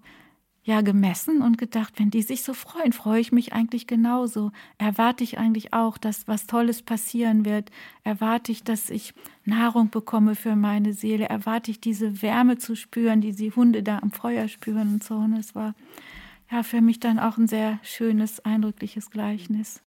ja gemessen und gedacht, wenn die sich so freuen, freue ich mich eigentlich genauso. Erwarte ich eigentlich auch, dass was Tolles passieren wird. Erwarte ich, dass ich Nahrung bekomme für meine Seele. Erwarte ich diese Wärme zu spüren, die die Hunde da am Feuer spüren und so. Und es war ja für mich dann auch ein sehr schönes, eindrückliches Gleichnis.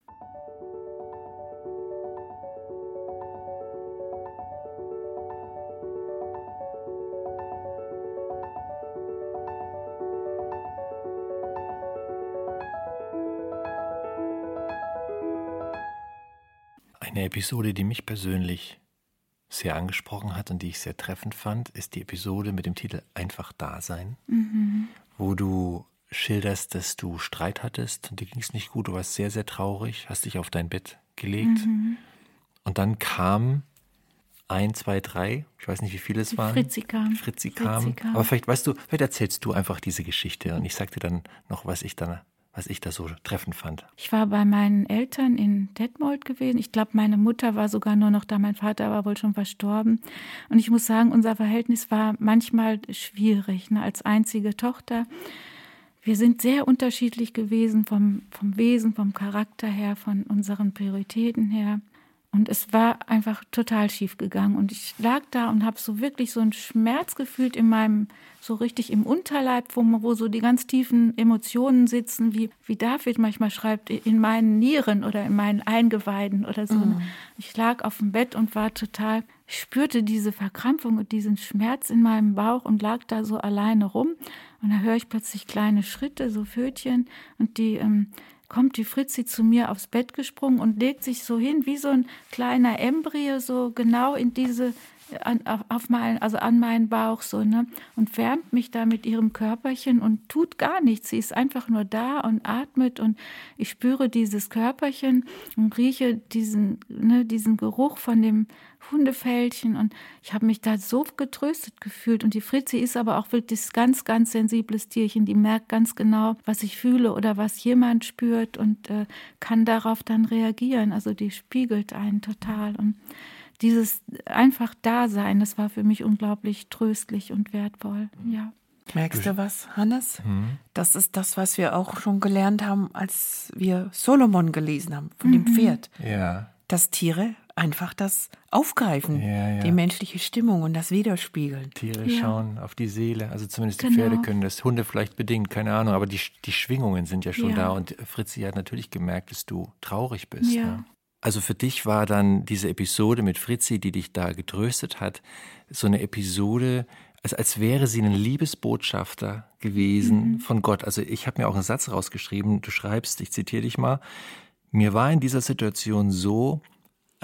Eine Episode, die mich persönlich sehr angesprochen hat und die ich sehr treffend fand, ist die Episode mit dem Titel Einfach Dasein, mhm. wo du schilderst, dass du Streit hattest und dir ging es nicht gut, du warst sehr, sehr traurig, hast dich auf dein Bett gelegt mhm. und dann kam ein, zwei, drei, ich weiß nicht, wie viele es waren. Fritzi kam. Fritzi kam. Fritzi kam. Aber vielleicht weißt du, vielleicht erzählst du einfach diese Geschichte und ich sag dir dann noch, was ich dann was ich da so treffend fand. Ich war bei meinen Eltern in Detmold gewesen. Ich glaube, meine Mutter war sogar nur noch da, mein Vater war wohl schon verstorben. Und ich muss sagen, unser Verhältnis war manchmal schwierig. Ne? Als einzige Tochter. Wir sind sehr unterschiedlich gewesen vom, vom Wesen, vom Charakter her, von unseren Prioritäten her. Und es war einfach total schief gegangen. Und ich lag da und habe so wirklich so einen Schmerz gefühlt in meinem, so richtig im Unterleib, wo, wo so die ganz tiefen Emotionen sitzen, wie, wie David manchmal schreibt, in meinen Nieren oder in meinen Eingeweiden oder so. Mhm. Ich lag auf dem Bett und war total, ich spürte diese Verkrampfung und diesen Schmerz in meinem Bauch und lag da so alleine rum. Und da höre ich plötzlich kleine Schritte, so Fötchen, und die ähm, kommt die Fritzi zu mir aufs Bett gesprungen und legt sich so hin wie so ein kleiner Embryo, so genau in diese, an, auf mein, also an meinen Bauch so, ne? Und wärmt mich da mit ihrem Körperchen und tut gar nichts. Sie ist einfach nur da und atmet und ich spüre dieses Körperchen und rieche diesen, ne, diesen Geruch von dem Hundefältchen und ich habe mich da so getröstet gefühlt. Und die Fritzi ist aber auch wirklich ganz, ganz sensibles Tierchen. Die merkt ganz genau, was ich fühle oder was jemand spürt und äh, kann darauf dann reagieren. Also die spiegelt einen total. Und dieses einfach Dasein, das war für mich unglaublich tröstlich und wertvoll. Ja. Merkst du was, Hannes? Hm. Das ist das, was wir auch schon gelernt haben, als wir Solomon gelesen haben, von mhm. dem Pferd. Ja. Dass Tiere einfach das aufgreifen, ja, ja. die menschliche Stimmung und das widerspiegeln. Tiere ja. schauen auf die Seele, also zumindest genau. die Pferde können das, Hunde vielleicht bedingt, keine Ahnung, aber die, die Schwingungen sind ja schon da und Fritzi hat natürlich gemerkt, dass du traurig bist. Ne? Also für dich war dann diese Episode mit Fritzi, die dich da getröstet hat, so eine Episode, als, als wäre sie ein Liebesbotschafter gewesen mhm. von Gott. Also ich habe mir auch einen Satz rausgeschrieben, du schreibst, ich zitiere dich mal, mir war in dieser Situation so,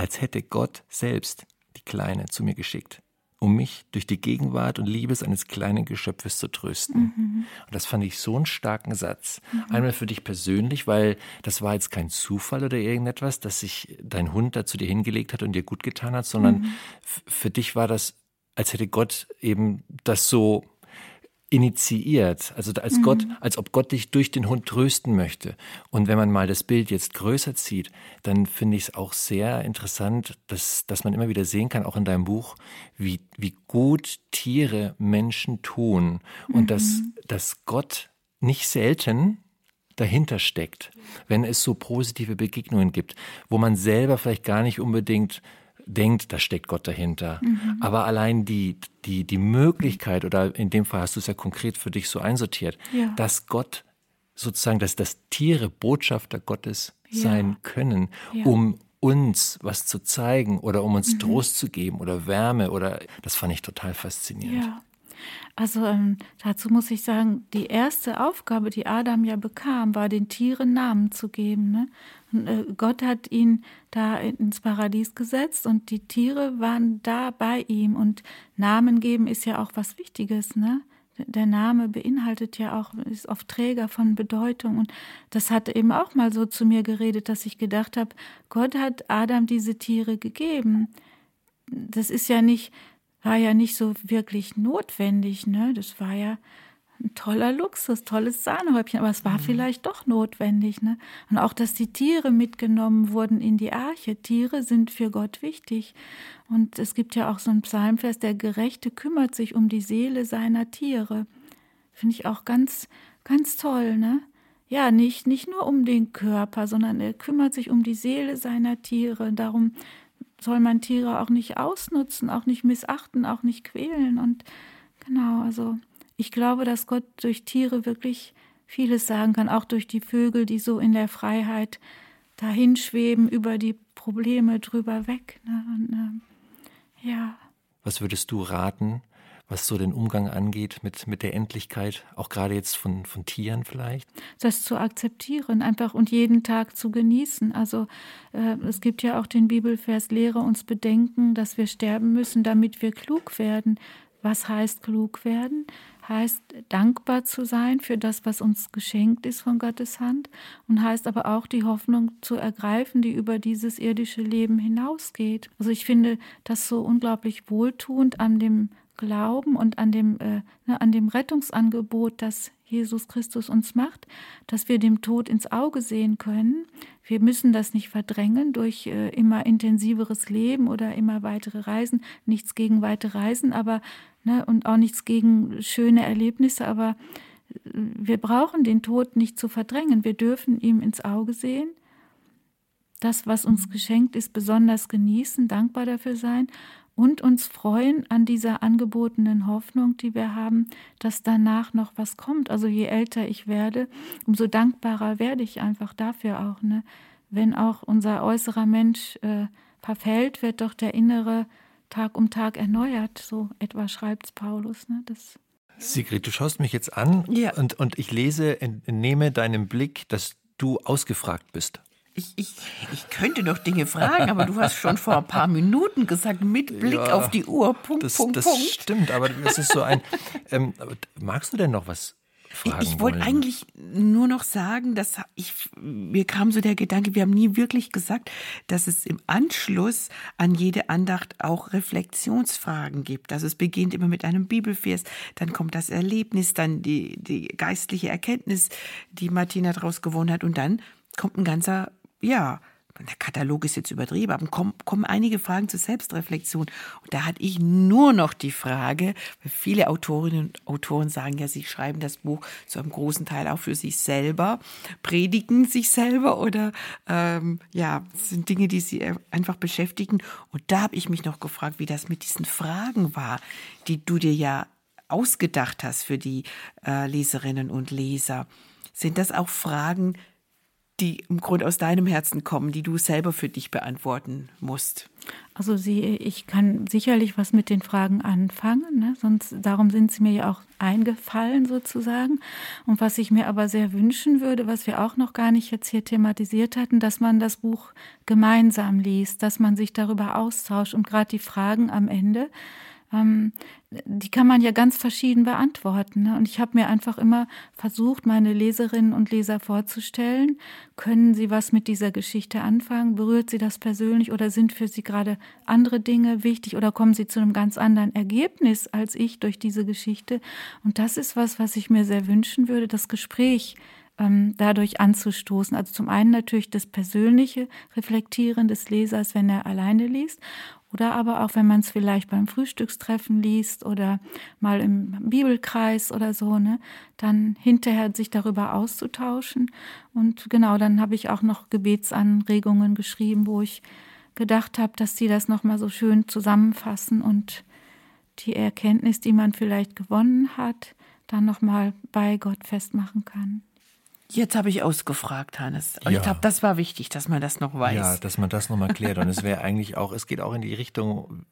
als hätte Gott selbst die Kleine zu mir geschickt, um mich durch die Gegenwart und Liebe eines kleinen Geschöpfes zu trösten. Mhm. Und das fand ich so einen starken Satz. Mhm. Einmal für dich persönlich, weil das war jetzt kein Zufall oder irgendetwas, dass sich dein Hund da zu dir hingelegt hat und dir gut getan hat, sondern mhm. für dich war das, als hätte Gott eben das so initiiert, also als mhm. Gott, als ob Gott dich durch den Hund trösten möchte. Und wenn man mal das Bild jetzt größer zieht, dann finde ich es auch sehr interessant, dass, dass man immer wieder sehen kann, auch in deinem Buch, wie, wie gut Tiere Menschen tun und mhm. dass, dass Gott nicht selten dahinter steckt, wenn es so positive Begegnungen gibt, wo man selber vielleicht gar nicht unbedingt denkt, da steckt Gott dahinter. Mhm. Aber allein die, die, die Möglichkeit, oder in dem Fall hast du es ja konkret für dich so einsortiert, ja. dass Gott sozusagen, dass das Tiere Botschafter Gottes ja. sein können, ja. um uns was zu zeigen oder um uns mhm. Trost zu geben oder Wärme oder das fand ich total faszinierend. Ja. Also ähm, dazu muss ich sagen, die erste Aufgabe, die Adam ja bekam, war den Tieren Namen zu geben. Ne? Äh, Gott hat ihn da ins Paradies gesetzt und die Tiere waren da bei ihm. Und Namen geben ist ja auch was Wichtiges. Ne? Der Name beinhaltet ja auch, ist oft Träger von Bedeutung. Und das hat eben auch mal so zu mir geredet, dass ich gedacht habe, Gott hat Adam diese Tiere gegeben. Das ist ja nicht war ja nicht so wirklich notwendig, ne? Das war ja ein toller Luxus, tolles Sahnehäubchen, aber es war mhm. vielleicht doch notwendig, ne? Und auch, dass die Tiere mitgenommen wurden in die Arche. Tiere sind für Gott wichtig. Und es gibt ja auch so ein Psalmvers, der Gerechte kümmert sich um die Seele seiner Tiere. Finde ich auch ganz, ganz toll, ne? Ja, nicht, nicht nur um den Körper, sondern er kümmert sich um die Seele seiner Tiere. Darum soll man Tiere auch nicht ausnutzen, auch nicht missachten, auch nicht quälen. Und genau, also ich glaube, dass Gott durch Tiere wirklich vieles sagen kann, auch durch die Vögel, die so in der Freiheit dahinschweben, über die Probleme drüber weg. Ne? Und, äh, ja. Was würdest du raten, was so den Umgang angeht mit, mit der Endlichkeit, auch gerade jetzt von, von Tieren vielleicht? Das zu akzeptieren, einfach und jeden Tag zu genießen. Also äh, es gibt ja auch den Bibelvers, lehre uns bedenken, dass wir sterben müssen, damit wir klug werden. Was heißt klug werden? Heißt dankbar zu sein für das, was uns geschenkt ist von Gottes Hand und heißt aber auch die Hoffnung zu ergreifen, die über dieses irdische Leben hinausgeht. Also ich finde das so unglaublich wohltuend an dem Glauben und an dem, äh, ne, an dem Rettungsangebot, das Jesus Christus uns macht, dass wir dem Tod ins Auge sehen können. Wir müssen das nicht verdrängen durch äh, immer intensiveres Leben oder immer weitere Reisen. Nichts gegen weite Reisen, aber ne, und auch nichts gegen schöne Erlebnisse, aber äh, wir brauchen den Tod nicht zu verdrängen. Wir dürfen ihm ins Auge sehen das, was uns geschenkt ist, besonders genießen, dankbar dafür sein und uns freuen an dieser angebotenen Hoffnung, die wir haben, dass danach noch was kommt. Also je älter ich werde, umso dankbarer werde ich einfach dafür auch. Ne? Wenn auch unser äußerer Mensch äh, verfällt, wird doch der innere Tag um Tag erneuert. So etwa schreibt Paulus. Ne? Das Sigrid, du schaust mich jetzt an Ja. und, und ich lese, entnehme deinem Blick, dass du ausgefragt bist. Ich, ich, ich könnte noch Dinge fragen, aber du hast schon vor ein paar Minuten gesagt, mit Blick Ja, auf die Uhr, Punkt, Das, Punkt, das Punkt. stimmt, aber das ist so ein. Ähm, magst du denn noch was fragen? Ich wollte wollen? eigentlich nur noch sagen, dass ich, mir kam so der Gedanke, wir haben nie wirklich gesagt, dass es im Anschluss an jede Andacht auch Reflexionsfragen gibt. Also es beginnt immer mit einem Bibelvers, dann kommt das Erlebnis, dann die, die geistliche Erkenntnis, die Martina daraus gewonnen hat und dann kommt ein ganzer, ja, der Katalog ist jetzt übertrieben, aber kommen, kommen einige Fragen zur Selbstreflexion. Und da hatte ich nur noch die Frage, weil viele Autorinnen und Autoren sagen ja, sie schreiben das Buch zu einem großen Teil auch für sich selber, predigen sich selber oder ähm, ja, sind Dinge, die sie einfach beschäftigen. Und da habe ich mich noch gefragt, wie das mit diesen Fragen war, die du dir ja ausgedacht hast für die äh, Leserinnen und Leser. Sind das auch Fragen, die im Grunde aus deinem Herzen kommen, die du selber für dich beantworten musst. Also sie, ich kann sicherlich was mit den Fragen anfangen, ne? sonst darum sind sie mir ja auch eingefallen sozusagen. Und was ich mir aber sehr wünschen würde, was wir auch noch gar nicht jetzt hier thematisiert hatten, dass man das Buch gemeinsam liest, dass man sich darüber austauscht und gerade die Fragen am Ende, ähm, die kann man ja ganz verschieden beantworten. Ne? Und ich habe mir einfach immer versucht, meine Leserinnen und Leser vorzustellen, können sie was mit dieser Geschichte anfangen, berührt sie das persönlich oder sind für sie gerade andere Dinge wichtig oder kommen sie zu einem ganz anderen Ergebnis als ich durch diese Geschichte. Und das ist was, was ich mir sehr wünschen würde, das Gespräch ähm, dadurch anzustoßen. Also zum einen natürlich das persönliche Reflektieren des Lesers, wenn er alleine liest oder aber auch, wenn man es vielleicht beim Frühstückstreffen liest oder mal im Bibelkreis oder so, ne, dann hinterher sich darüber auszutauschen. Und genau, dann habe ich auch noch Gebetsanregungen geschrieben, wo ich gedacht habe, dass sie das nochmal so schön zusammenfassen und die Erkenntnis, die man vielleicht gewonnen hat, dann nochmal bei Gott festmachen kann. Jetzt habe ich ausgefragt, Hannes. Und Ja. ich glaube, das war wichtig, dass man das noch weiß. Ja, dass man das nochmal klärt. Und es wäre eigentlich auch, es geht auch in die Richtung,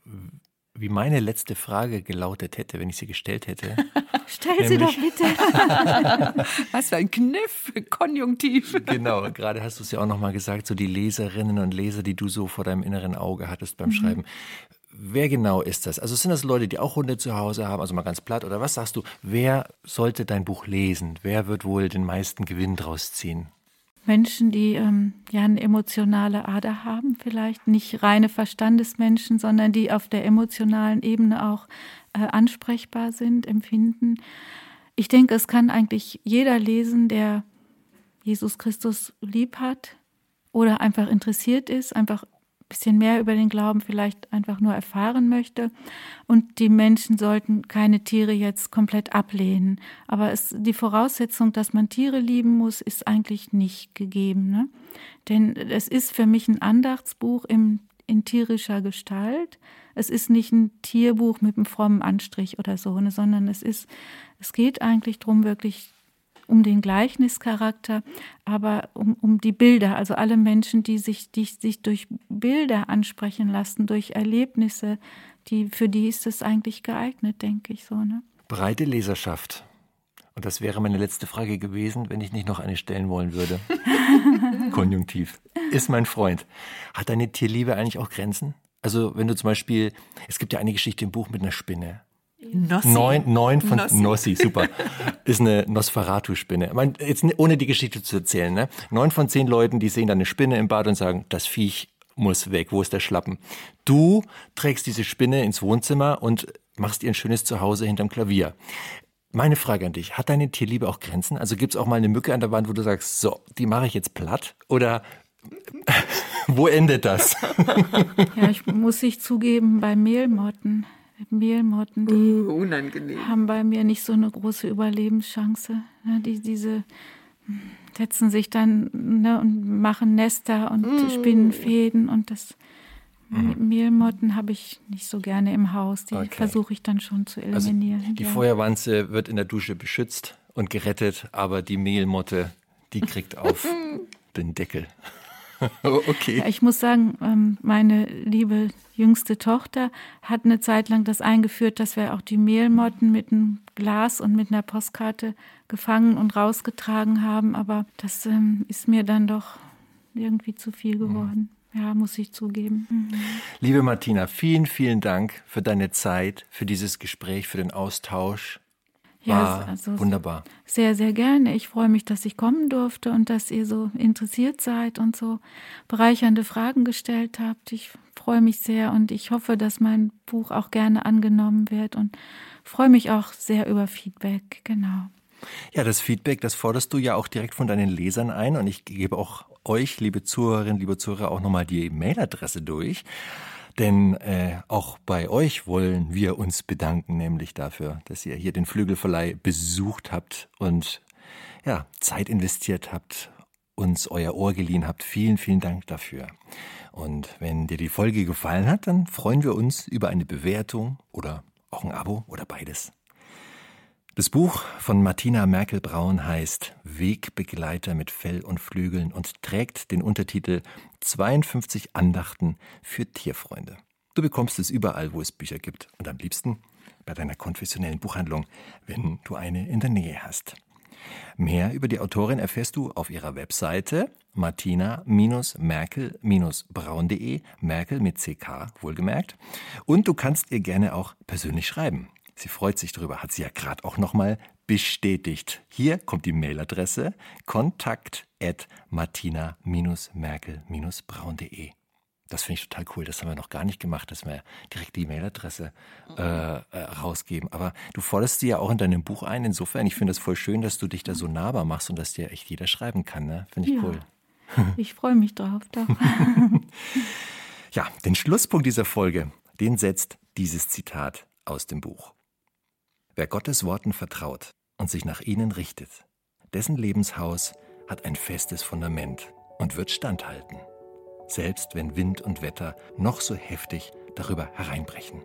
wie meine letzte Frage gelautet hätte, wenn ich sie gestellt hätte. Stell sie doch bitte. Was für ein Kniff, Konjunktiv. genau, gerade hast du es ja auch nochmal gesagt, so die Leserinnen und Leser, die du so vor deinem inneren Auge hattest beim Schreiben. Wer genau ist das? Also sind das Leute, die auch Hunde zu Hause haben, also mal ganz platt, oder was sagst du? Wer sollte dein Buch lesen? Wer wird wohl den meisten Gewinn draus ziehen? Menschen, die ähm, ja eine emotionale Ader haben, vielleicht nicht reine Verstandesmenschen, sondern die auf der emotionalen Ebene auch äh, ansprechbar sind, empfinden. Ich denke, es kann eigentlich jeder lesen, der Jesus Christus lieb hat oder einfach interessiert ist, einfach ein bisschen mehr über den Glauben vielleicht einfach nur erfahren möchte. Und die Menschen sollten keine Tiere jetzt komplett ablehnen. Aber es, die Voraussetzung, dass man Tiere lieben muss, ist eigentlich nicht gegeben. Ne? Denn es ist für mich ein Andachtsbuch im, in tierischer Gestalt. Es ist nicht ein Tierbuch mit einem frommen Anstrich oder so, ne, sondern es ist, es geht eigentlich darum, wirklich um den Gleichnischarakter, aber um, um die Bilder, also alle Menschen, die sich, die sich durch Bilder ansprechen lassen, durch Erlebnisse, die, für die ist es eigentlich geeignet, denke ich so. Ne? Breite Leserschaft. Und das wäre meine letzte Frage gewesen, wenn ich nicht noch eine stellen wollen würde. Konjunktiv. Ist mein Freund. Hat deine Tierliebe eigentlich auch Grenzen? Also, wenn du zum Beispiel, es gibt ja eine Geschichte im Buch mit einer Spinne. Nossi. Neun, neun von Nossi. Nossi, super. Ist eine Nosferatu-Spinne. Ich meine, Jetzt ohne die Geschichte zu erzählen, ne? Neun von zehn Leuten, die sehen dann eine Spinne im Bad und sagen, das Viech muss weg, wo ist der Schlappen? Du trägst diese Spinne ins Wohnzimmer und machst ihr ein schönes Zuhause hinterm Klavier. Meine Frage an dich, hat deine Tierliebe auch Grenzen? Also gibt es auch mal eine Mücke an der Wand, wo du sagst, so, die mache ich jetzt platt? Oder wo endet das? Ja, ich muss ich zugeben, bei Mehlmotten, Mehlmotten, die Uh, unangenehm. haben bei mir nicht so eine große Überlebenschance. Ja, die, diese setzen sich dann ne, und machen Nester und mm. spinnen Fäden und das mhm. Mehlmotten habe ich nicht so gerne im Haus. Die okay. versuche ich dann schon zu also eliminieren. Also die ja. Feuerwanze wird in der Dusche beschützt und gerettet, aber die Mehlmotte, die kriegt auf den Deckel. okay. Ja, ich muss sagen, ähm, meine liebe jüngste Tochter hat eine Zeit lang das eingeführt, dass wir auch die Mehlmotten mit einem Glas und mit einer Postkarte gefangen und rausgetragen haben. Aber das ähm, ist mir dann doch irgendwie zu viel mhm. geworden. Ja, muss ich zugeben. Mhm. Liebe Martina, vielen, vielen Dank für deine Zeit, für dieses Gespräch, für den Austausch. War ja, also wunderbar. Sehr, sehr gerne. Ich freue mich, dass ich kommen durfte und dass ihr so interessiert seid und so bereichernde Fragen gestellt habt. Ich freue mich sehr und ich hoffe, dass mein Buch auch gerne angenommen wird und freue mich auch sehr über Feedback. Genau. Ja, das Feedback, das forderst du ja auch direkt von deinen Lesern ein und ich gebe auch euch, liebe Zuhörerinnen, liebe Zuhörer, auch nochmal die Mailadresse durch. Denn äh, auch bei euch wollen wir uns bedanken, nämlich dafür, dass ihr hier den Flügelverleih besucht habt und ja, Zeit investiert habt, uns euer Ohr geliehen habt. Vielen, vielen Dank dafür. Und wenn dir die Folge gefallen hat, dann freuen wir uns über eine Bewertung oder auch ein Abo oder beides. Das Buch von Martina Merkel-Braun heißt Wegbegleiter mit Fell und Flügeln und trägt den Untertitel 52 Andachten für Tierfreunde. Du bekommst es überall, wo es Bücher gibt und am liebsten bei deiner konfessionellen Buchhandlung, wenn du eine in der Nähe hast. Mehr über die Autorin erfährst du auf ihrer Webseite martina-merkel-braun.de, Merkel mit CK wohlgemerkt. Und du kannst ihr gerne auch persönlich schreiben. Sie freut sich darüber, hat sie ja gerade auch nochmal bestätigt. Hier kommt die Mailadresse kontakt at martina-merkel-braun.de. Das finde ich total cool. Das haben wir noch gar nicht gemacht, dass wir direkt die Mailadresse äh, äh, rausgeben. Aber du forderst sie ja auch in deinem Buch ein. Insofern, ich finde es voll schön, dass du dich da so nahbar machst und dass dir echt jeder schreiben kann. Ne? Finde ich ja, cool. Ich freue mich drauf. Doch. ja, den Schlusspunkt dieser Folge, den setzt dieses Zitat aus dem Buch. Wer Gottes Worten vertraut und sich nach ihnen richtet, dessen Lebenshaus hat ein festes Fundament und wird standhalten, selbst wenn Wind und Wetter noch so heftig darüber hereinbrechen.